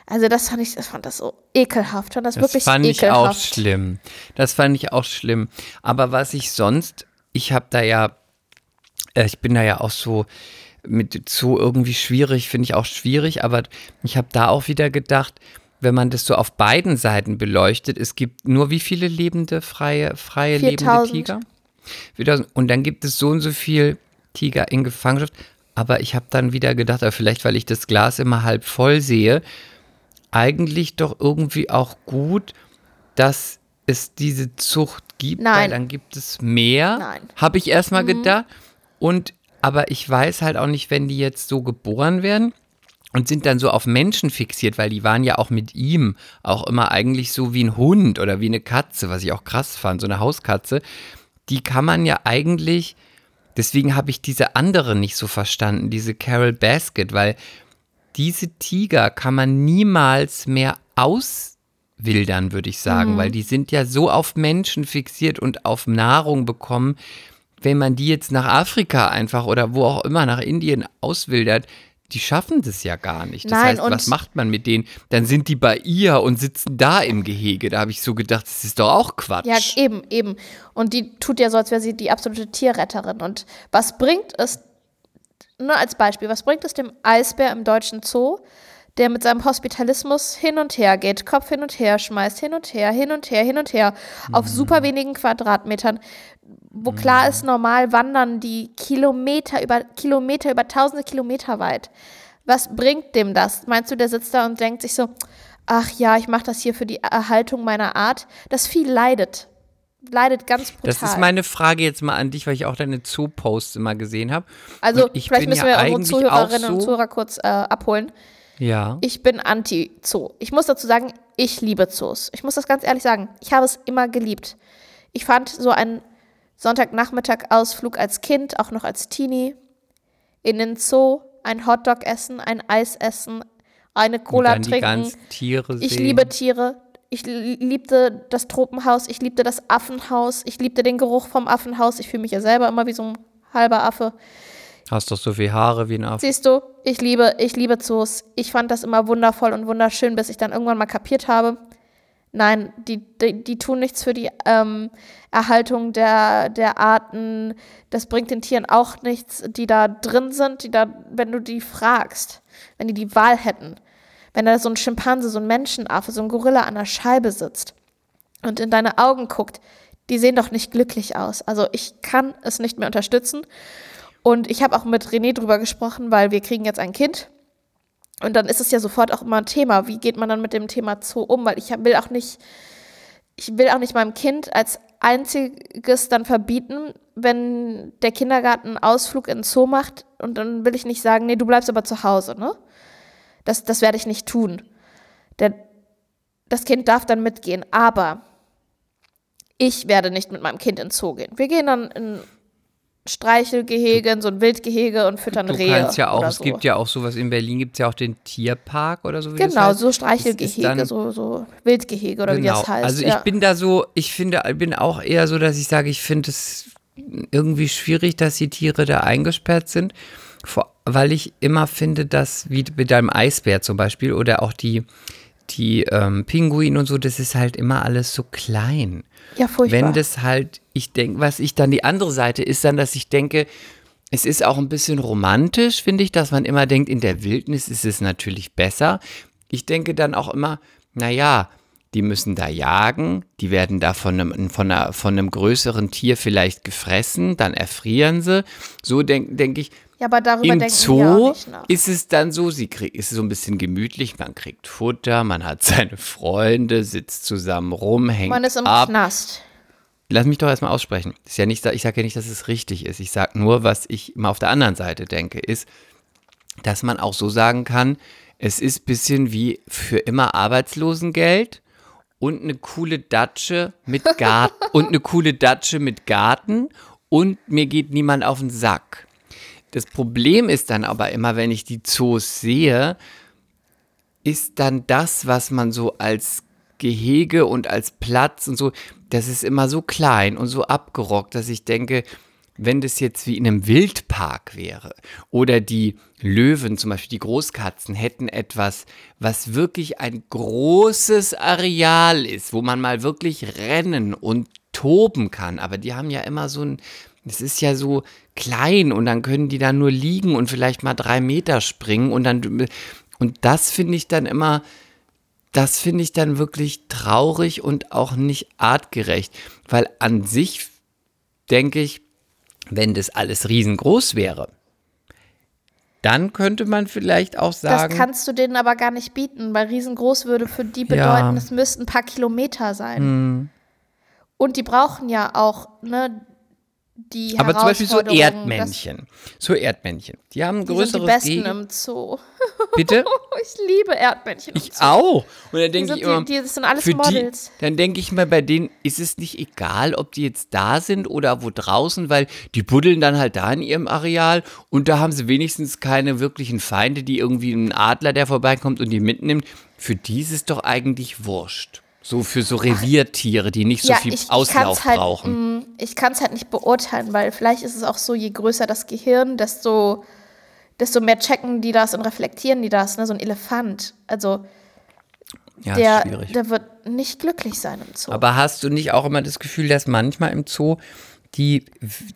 Also das fand ich, das fand das so ekelhaft, fand das, das wirklich fand ekelhaft. ich auch schlimm. Das fand ich auch schlimm. Aber was ich sonst, ich habe da ja, äh, ich bin da ja auch so mit so irgendwie schwierig, finde ich auch schwierig, aber ich habe da auch wieder gedacht, wenn man das so auf beiden Seiten beleuchtet, es gibt nur wie viele lebende, freie, freie lebende Tiger? Und dann gibt es so und so viel Tiger in Gefangenschaft. Aber ich habe dann wieder gedacht, vielleicht weil ich das Glas immer halb voll sehe, eigentlich doch irgendwie auch gut, dass es diese Zucht gibt, Nein. weil dann gibt es mehr, habe ich erstmal mhm. gedacht. Und aber ich weiß halt auch nicht, wenn die jetzt so geboren werden und sind dann so auf Menschen fixiert, weil die waren ja auch mit ihm auch immer eigentlich so wie ein Hund oder wie eine Katze, was ich auch krass fand, so eine Hauskatze die kann man ja eigentlich, deswegen habe ich diese andere nicht so verstanden, diese Carol Basket, weil diese Tiger kann man niemals mehr auswildern, würde ich sagen, mhm. weil die sind ja so auf Menschen fixiert und auf Nahrung bekommen. Wenn man die jetzt nach Afrika einfach oder wo auch immer nach Indien auswildert, die schaffen das ja gar nicht. Das Nein, heißt, was macht man mit denen? Dann sind die bei ihr und sitzen da im Gehege. Da habe ich so gedacht, das ist doch auch Quatsch. Ja, eben, eben. Und die tut ja so, als wäre sie die absolute Tierretterin. Und was bringt es, nur als Beispiel, was bringt es dem Eisbär im deutschen Zoo, der mit seinem Hospitalismus hin und her geht, Kopf hin und her schmeißt, hin und her, hin und her, hin und her, mhm. auf super wenigen Quadratmetern, wo klar ist, normal wandern die Kilometer über Kilometer, über tausende Kilometer weit. Was bringt dem das? Meinst du, der sitzt da und denkt sich so, ach ja, ich mache das hier für die Erhaltung meiner Art? Das Vieh leidet. Leidet ganz brutal. Das ist meine Frage jetzt mal an dich, weil ich auch deine Zoo-Posts immer gesehen habe. Also, vielleicht müssen wir unsere Zuhörerinnen so und Zuhörer kurz äh, abholen. Ja. Ich bin anti-Zoo. Ich muss dazu sagen, ich liebe Zoos. Ich muss das ganz ehrlich sagen. Ich habe es immer geliebt. Ich fand so einen Sonntagnachmittag-Ausflug als Kind, auch noch als Teenie, in den Zoo, ein Hotdog essen, ein Eis essen, eine Cola Und dann trinken. Die ganzen Tiere ich sehen. liebe Tiere. Ich liebte das Tropenhaus, ich liebte das Affenhaus, ich liebte den Geruch vom Affenhaus. Ich fühle mich ja selber immer wie so ein halber Affe. Hast doch so viel Haare wie ein Affe. Siehst du, ich liebe, ich liebe Zoos. Ich fand das immer wundervoll und wunderschön, bis ich dann irgendwann mal kapiert habe. Nein, die, die, die tun nichts für die ähm, Erhaltung der, der Arten. Das bringt den Tieren auch nichts, die da drin sind, die da, wenn du die fragst, wenn die die Wahl hätten, wenn da so ein Schimpanse, so ein Menschenaffe, so ein Gorilla an der Scheibe sitzt und in deine Augen guckt, die sehen doch nicht glücklich aus. Also ich kann es nicht mehr unterstützen. Und ich habe auch mit René drüber gesprochen, weil wir kriegen jetzt ein Kind. Und dann ist es ja sofort auch immer ein Thema. Wie geht man dann mit dem Thema Zoo um? Weil ich will auch nicht, ich will auch nicht meinem Kind als einziges dann verbieten, wenn der Kindergarten einen Ausflug in den Zoo macht. Und dann will ich nicht sagen, nee, du bleibst aber zu Hause, ne? Das, das werde ich nicht tun. Der, das Kind darf dann mitgehen, aber ich werde nicht mit meinem Kind ins Zoo gehen. Wir gehen dann in Streichelgehege, in so ein Wildgehege und füttern Du Rehe. kannst ja auch, es so. gibt ja auch sowas, in Berlin gibt es ja auch den Tierpark oder so. Wie das Genau, heißt. so Streichelgehege, so, so Wildgehege oder wie das heißt. Also ja. ich bin da so, ich finde, bin auch eher so, dass ich sage, ich finde es irgendwie schwierig, dass die Tiere da eingesperrt sind, vor, weil ich immer finde, dass, wie mit deinem Eisbär zum Beispiel oder auch die, die ähm, Pinguine und so, das ist halt immer alles so klein. ja, furchtbar. Wenn das halt, ich denke, was ich dann, die andere Seite ist dann, dass ich denke, es ist auch ein bisschen romantisch, finde ich, dass man immer denkt, in der Wildnis ist es natürlich besser. Ich denke dann auch immer, naja, die müssen da jagen, die werden da von einem, von, einer, von einem größeren Tier vielleicht gefressen, dann erfrieren sie. So denke denk ich, ja, aber darüber im denken Zoo nicht nach. ist es dann so, sie krieg, ist so ein bisschen gemütlich, man kriegt Futter, man hat seine Freunde, sitzt zusammen rum, hängt Man ist im ab. Knast. Lass mich doch erstmal aussprechen. Ist ja nicht, ich sage ja nicht, dass es richtig ist. Ich sage nur, was ich immer auf der anderen Seite denke, ist, dass man auch so sagen kann, es ist ein bisschen wie für immer Arbeitslosengeld und eine coole Datsche mit Garten und eine coole Datsche mit Garten und mir geht niemand auf den Sack. Das Problem ist dann aber immer, wenn ich die Zoos sehe, ist dann das, was man so als Gehege und als Platz und so, das ist immer so klein und so abgerockt, dass ich denke, wenn das jetzt wie in einem Wildpark wäre oder die Löwen, zum Beispiel die Großkatzen, hätten etwas, was wirklich ein großes Areal ist, wo man mal wirklich rennen und toben kann. Aber die haben ja immer so ein, es ist ja so klein und dann können die da nur liegen und vielleicht mal drei Meter springen und dann, und das finde ich dann immer, das finde ich dann wirklich traurig und auch nicht artgerecht, weil an sich denke ich, wenn das alles riesengroß wäre, dann könnte man vielleicht auch Das sagen, kannst du denen aber gar nicht bieten, weil riesengroß würde für die bedeuten, Ja. Hm. es müssten ein paar Kilometer sein. Und die brauchen ja auch, ne, die aber zum Beispiel so Erdmännchen, so Erdmännchen, die haben ein Das, die sind die größeres Besten Gehege. im Zoo. Bitte? Ich liebe Erdmännchen. Ich auch. Und dann denke ich immer, die, die sind alles für Models. Die, dann denke ich mal, bei denen ist es nicht egal, ob die jetzt da sind oder wo draußen, weil die buddeln dann halt da in ihrem Areal und da haben sie wenigstens keine wirklichen Feinde, die irgendwie einen Adler, der vorbeikommt und die mitnimmt. Für die ist es doch eigentlich wurscht. So für so Reviertiere, die nicht so viel ich, Auslauf halt, brauchen. mh, Ich kann es halt nicht beurteilen, weil vielleicht ist es auch so, je größer das Gehirn, desto, desto mehr checken die das und reflektieren die das. Ne? So ein Elefant. Also Ja, der, der wird nicht glücklich sein im Zoo. Aber hast du nicht auch immer das Gefühl, dass manchmal im Zoo die,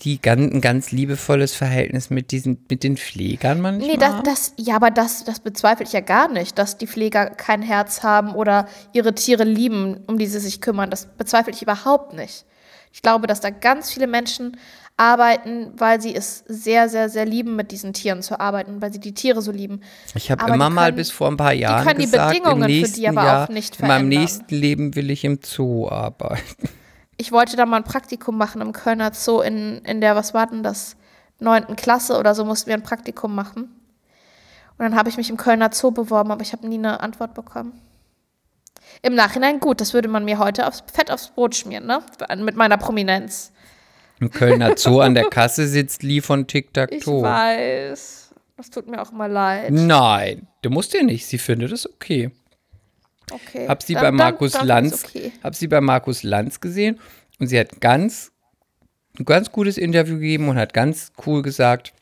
die ganz, ein ganz liebevolles Verhältnis mit diesen, mit den Pflegern manchmal. Nee, das, das, ja, aber das, das bezweifle ich ja gar nicht, dass die Pfleger kein Herz haben oder ihre Tiere lieben, um die sie sich kümmern. Das bezweifle ich überhaupt nicht. Ich glaube, dass da ganz viele Menschen arbeiten, weil sie es sehr, sehr, sehr lieben, mit diesen Tieren zu arbeiten, weil sie die Tiere so lieben. Ich habe immer mal bis vor ein paar Jahren die können gesagt, die Bedingungen im nächsten für die aber Jahr, auch nicht in meinem verändern. nächsten Leben will ich im Zoo arbeiten. Ich wollte da mal ein Praktikum machen im Kölner Zoo in, in der, was war denn das, neunten Klasse oder so mussten wir ein Praktikum machen. Und dann habe ich mich im Kölner Zoo beworben, aber ich habe nie eine Antwort bekommen. Im Nachhinein gut, das würde man mir heute aufs Fett aufs Brot schmieren, ne? Mit meiner Prominenz. Im Kölner Zoo an der Kasse sitzt Lee von Tic Tac Ich Toe. weiß. Das tut mir auch immer leid. Nein, du musst ja nicht. Sie findet es okay. Okay. Hab sie Dann- bei dann- Markus dann ist Lanz, Okay. hab sie bei Markus Lanz gesehen und sie hat ganz, ein ganz gutes Interview gegeben und hat ganz cool gesagt,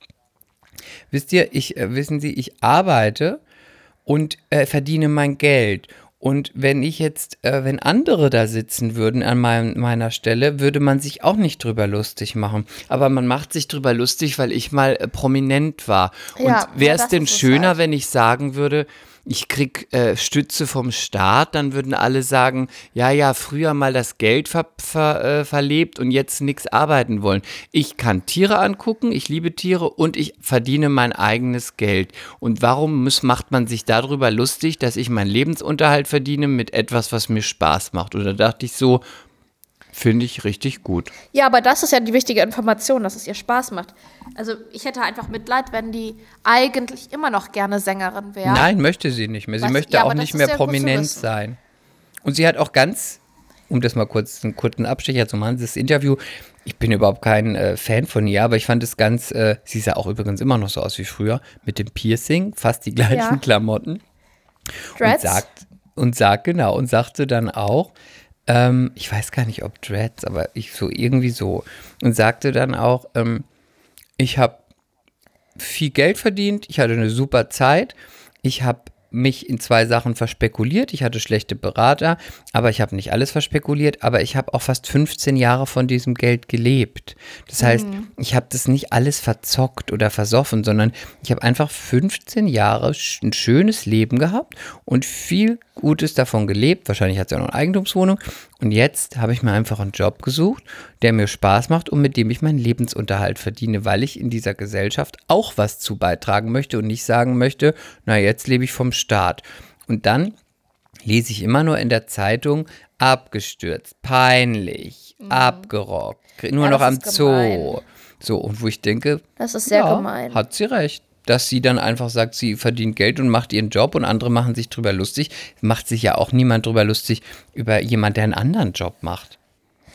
wisst ihr, ich, äh, wissen Sie, ich arbeite und äh, verdiene mein Geld. Und wenn ich jetzt, äh, wenn andere da sitzen würden an meinem, meiner Stelle, würde man sich auch nicht drüber lustig machen. Aber man macht sich drüber lustig, weil ich mal äh, prominent war. Und Ja, wäre ja, es denn schöner, halt. wenn ich sagen würde, ich krieg äh, Stütze vom Staat, dann würden alle sagen, ja, ja, früher mal das Geld ver ver äh, verlebt und jetzt nichts arbeiten wollen. Ich kann Tiere angucken, ich liebe Tiere und ich verdiene mein eigenes Geld. Und warum muss, macht man sich darüber lustig, dass ich meinen Lebensunterhalt verdiene mit etwas, was mir Spaß macht? Da dachte ich so, finde ich richtig gut. Ja, aber das ist ja die wichtige Information, dass es ihr Spaß macht. Also ich hätte einfach Mitleid, wenn die eigentlich immer noch gerne Sängerin wäre. Nein, möchte sie nicht mehr. Sie Was- möchte ja, auch nicht mehr prominent sein. Und sie hat auch ganz, um das mal kurz einen kurzen Abstecher zu machen, das Interview, ich bin überhaupt kein äh, Fan von ihr, aber ich fand es ganz, äh, sie sah auch übrigens immer noch so aus wie früher, mit dem Piercing, fast die gleichen Ja. Klamotten. Und Dreads? sagt, und sagt, genau, und sagte dann auch, ähm, ich weiß gar nicht, ob Dreads, aber ich so irgendwie so. Und sagte dann auch, ähm, ich habe viel Geld verdient, ich hatte eine super Zeit, ich habe mich in zwei Sachen verspekuliert. Ich hatte schlechte Berater, aber ich habe nicht alles verspekuliert, aber ich habe auch fast 15 Jahre von diesem Geld gelebt. Das heißt, ich habe das nicht alles verzockt oder versoffen, sondern ich habe einfach 15 Jahre ein schönes Leben gehabt und viel Gutes davon gelebt. Wahrscheinlich hat sie auch noch eine Eigentumswohnung. Und jetzt habe ich mir einfach einen Job gesucht, der mir Spaß macht und mit dem ich meinen Lebensunterhalt verdiene, weil ich in dieser Gesellschaft auch was zu beitragen möchte und nicht sagen möchte, na jetzt lebe ich vom Staat. Und dann lese ich immer nur in der Zeitung abgestürzt, peinlich, abgerockt, nur Ja, noch am Zoo. gemein. So, und wo ich denke, Das ist sehr ja, gemein. Hat sie recht. Dass sie dann einfach sagt, sie verdient Geld und macht ihren Job und andere machen sich drüber lustig. Macht sich ja auch niemand drüber lustig über jemand, der einen anderen Job macht.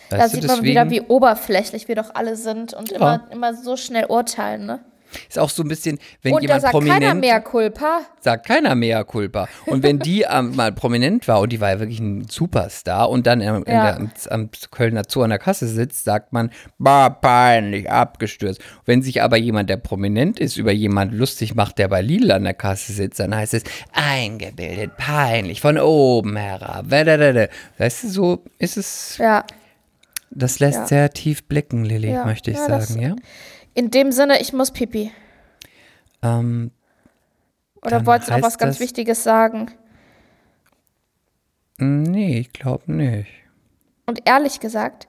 da Weißt sieht du, man wieder, wie oberflächlich wir doch alle sind und immer, immer so schnell urteilen, ne? Ist auch so ein bisschen, wenn Und da jemand sagt keiner prominent mehr Culpa. sagt keiner mehr Culpa. Und wenn die ähm, mal prominent war und die war ja wirklich ein Superstar und dann in Ja. am, am Kölner Zoo an der Kasse sitzt, sagt man, bah, peinlich, abgestürzt. Wenn sich aber jemand, der prominent ist, über jemand lustig macht, der bei Lidl an der Kasse sitzt, dann heißt es, eingebildet, peinlich, von oben herab. Weißt du, so ist es, Ja. das lässt Ja. sehr tief blicken, Lilly, möchte ich Ja, das- sagen, ja? In dem Sinne, ich muss pipi. Ähm, Oder wolltest du noch was ganz Wichtiges sagen? nee, ich glaube nicht. Und ehrlich gesagt,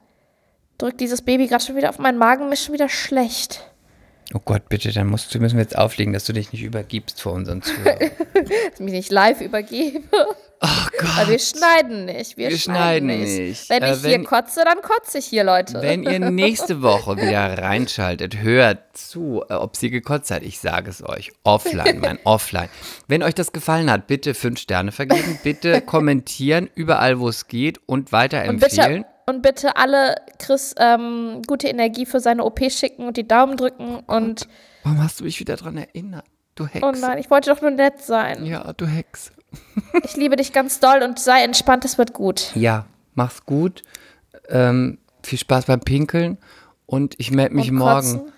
drückt dieses Baby gerade schon wieder auf meinen Magen, mir ist schon wieder schlecht. Oh Gott, bitte, dann musst du, müssen wir jetzt auflegen, dass du dich nicht übergibst vor unseren Zuhörern. Dass ich mich nicht live übergebe. Oh Gott. Weil wir schneiden nicht. Wir, Wir schneiden, schneiden nicht. nicht. Wenn Äh, ich hier wenn- kotze, dann kotze ich hier, Leute. Wenn ihr nächste Woche wieder reinschaltet, hört zu, äh, ob sie gekotzt hat. Ich sage es euch. Offline, mein Offline. Wenn euch das gefallen hat, bitte fünf Sterne vergeben, bitte kommentieren, überall wo es geht und und weiterempfehlen. bitte, und bitte alle Chris ähm, gute Energie für seine OP schicken und die Daumen drücken. Und Warum hast du mich wieder dran erinnert? Du Hex. oh nein, ich wollte doch nur nett sein. Ja, du Hex. Ich liebe dich ganz doll und sei entspannt, es wird gut. Ja, mach's gut. Ähm, viel Spaß beim Pinkeln und ich melde mich Und morgen.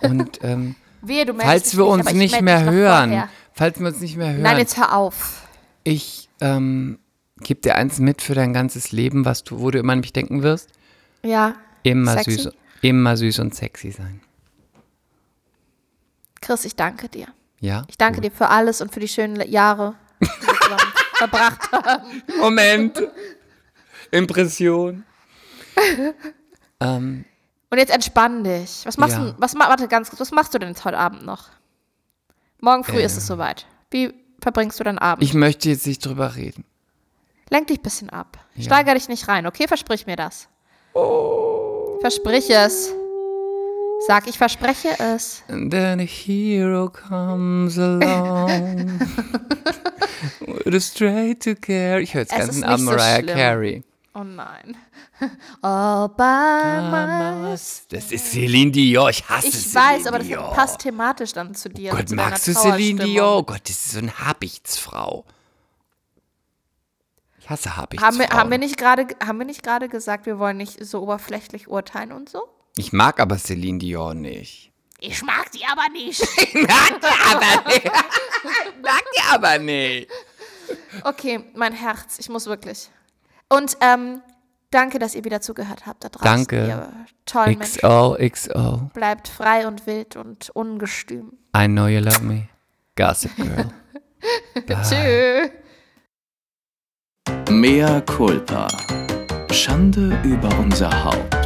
Und ähm, Wehe, falls wir nicht, uns nicht mehr hören, vorher. falls wir uns nicht mehr hören, Nein, jetzt hör auf. ich ähm, gebe dir eins mit für dein ganzes Leben, was du, wo du immer an mich denken wirst. Ja. Immer Sexy? süß. Immer süß und sexy sein. Chris, ich danke dir. Ja? Ich danke dir für alles und für die schönen Jahre, verbracht haben. Moment. Impression. ähm, Und jetzt entspann dich. Was machst Ja. du? Was, warte ganz kurz. Was machst du denn jetzt heute Abend noch? Morgen früh ist es soweit. Wie verbringst du deinen Abend? ich möchte jetzt nicht drüber reden. Lenk dich ein bisschen ab. Steiger dich nicht rein, okay? Versprich mir das. Versprich es. Sag, ich verspreche es. And then a hero comes along with a straight to care. Ich höre jetzt Es ganz ist an nicht so Mariah schlimm. Carey. Oh nein. All by my... Das ist Celine Dion. Ich hasse Ich Celine weiß, aber das Dion. passt thematisch dann zu dir. Gott, zu magst du Celine. Dion? Oh Gott, das ist so eine Habichtsfrau. Ich hasse Habichtsfrauen. Haben wir, haben wir nicht gerade gesagt, wir wollen nicht so oberflächlich urteilen und so? Ich mag aber Celine Dion nicht. Ich mag sie aber nicht. mag die aber nicht. mag die aber nicht. Okay, mein Herz, ich muss wirklich. Und ähm, danke, dass ihr wieder zugehört habt da draußen. Danke. Ihr tollen Menschen. XO, XO. Bleibt frei und wild und ungestüm. I know you love me. Gossip Girl. Tschö. Mea culpa. Schande über unser Haupt.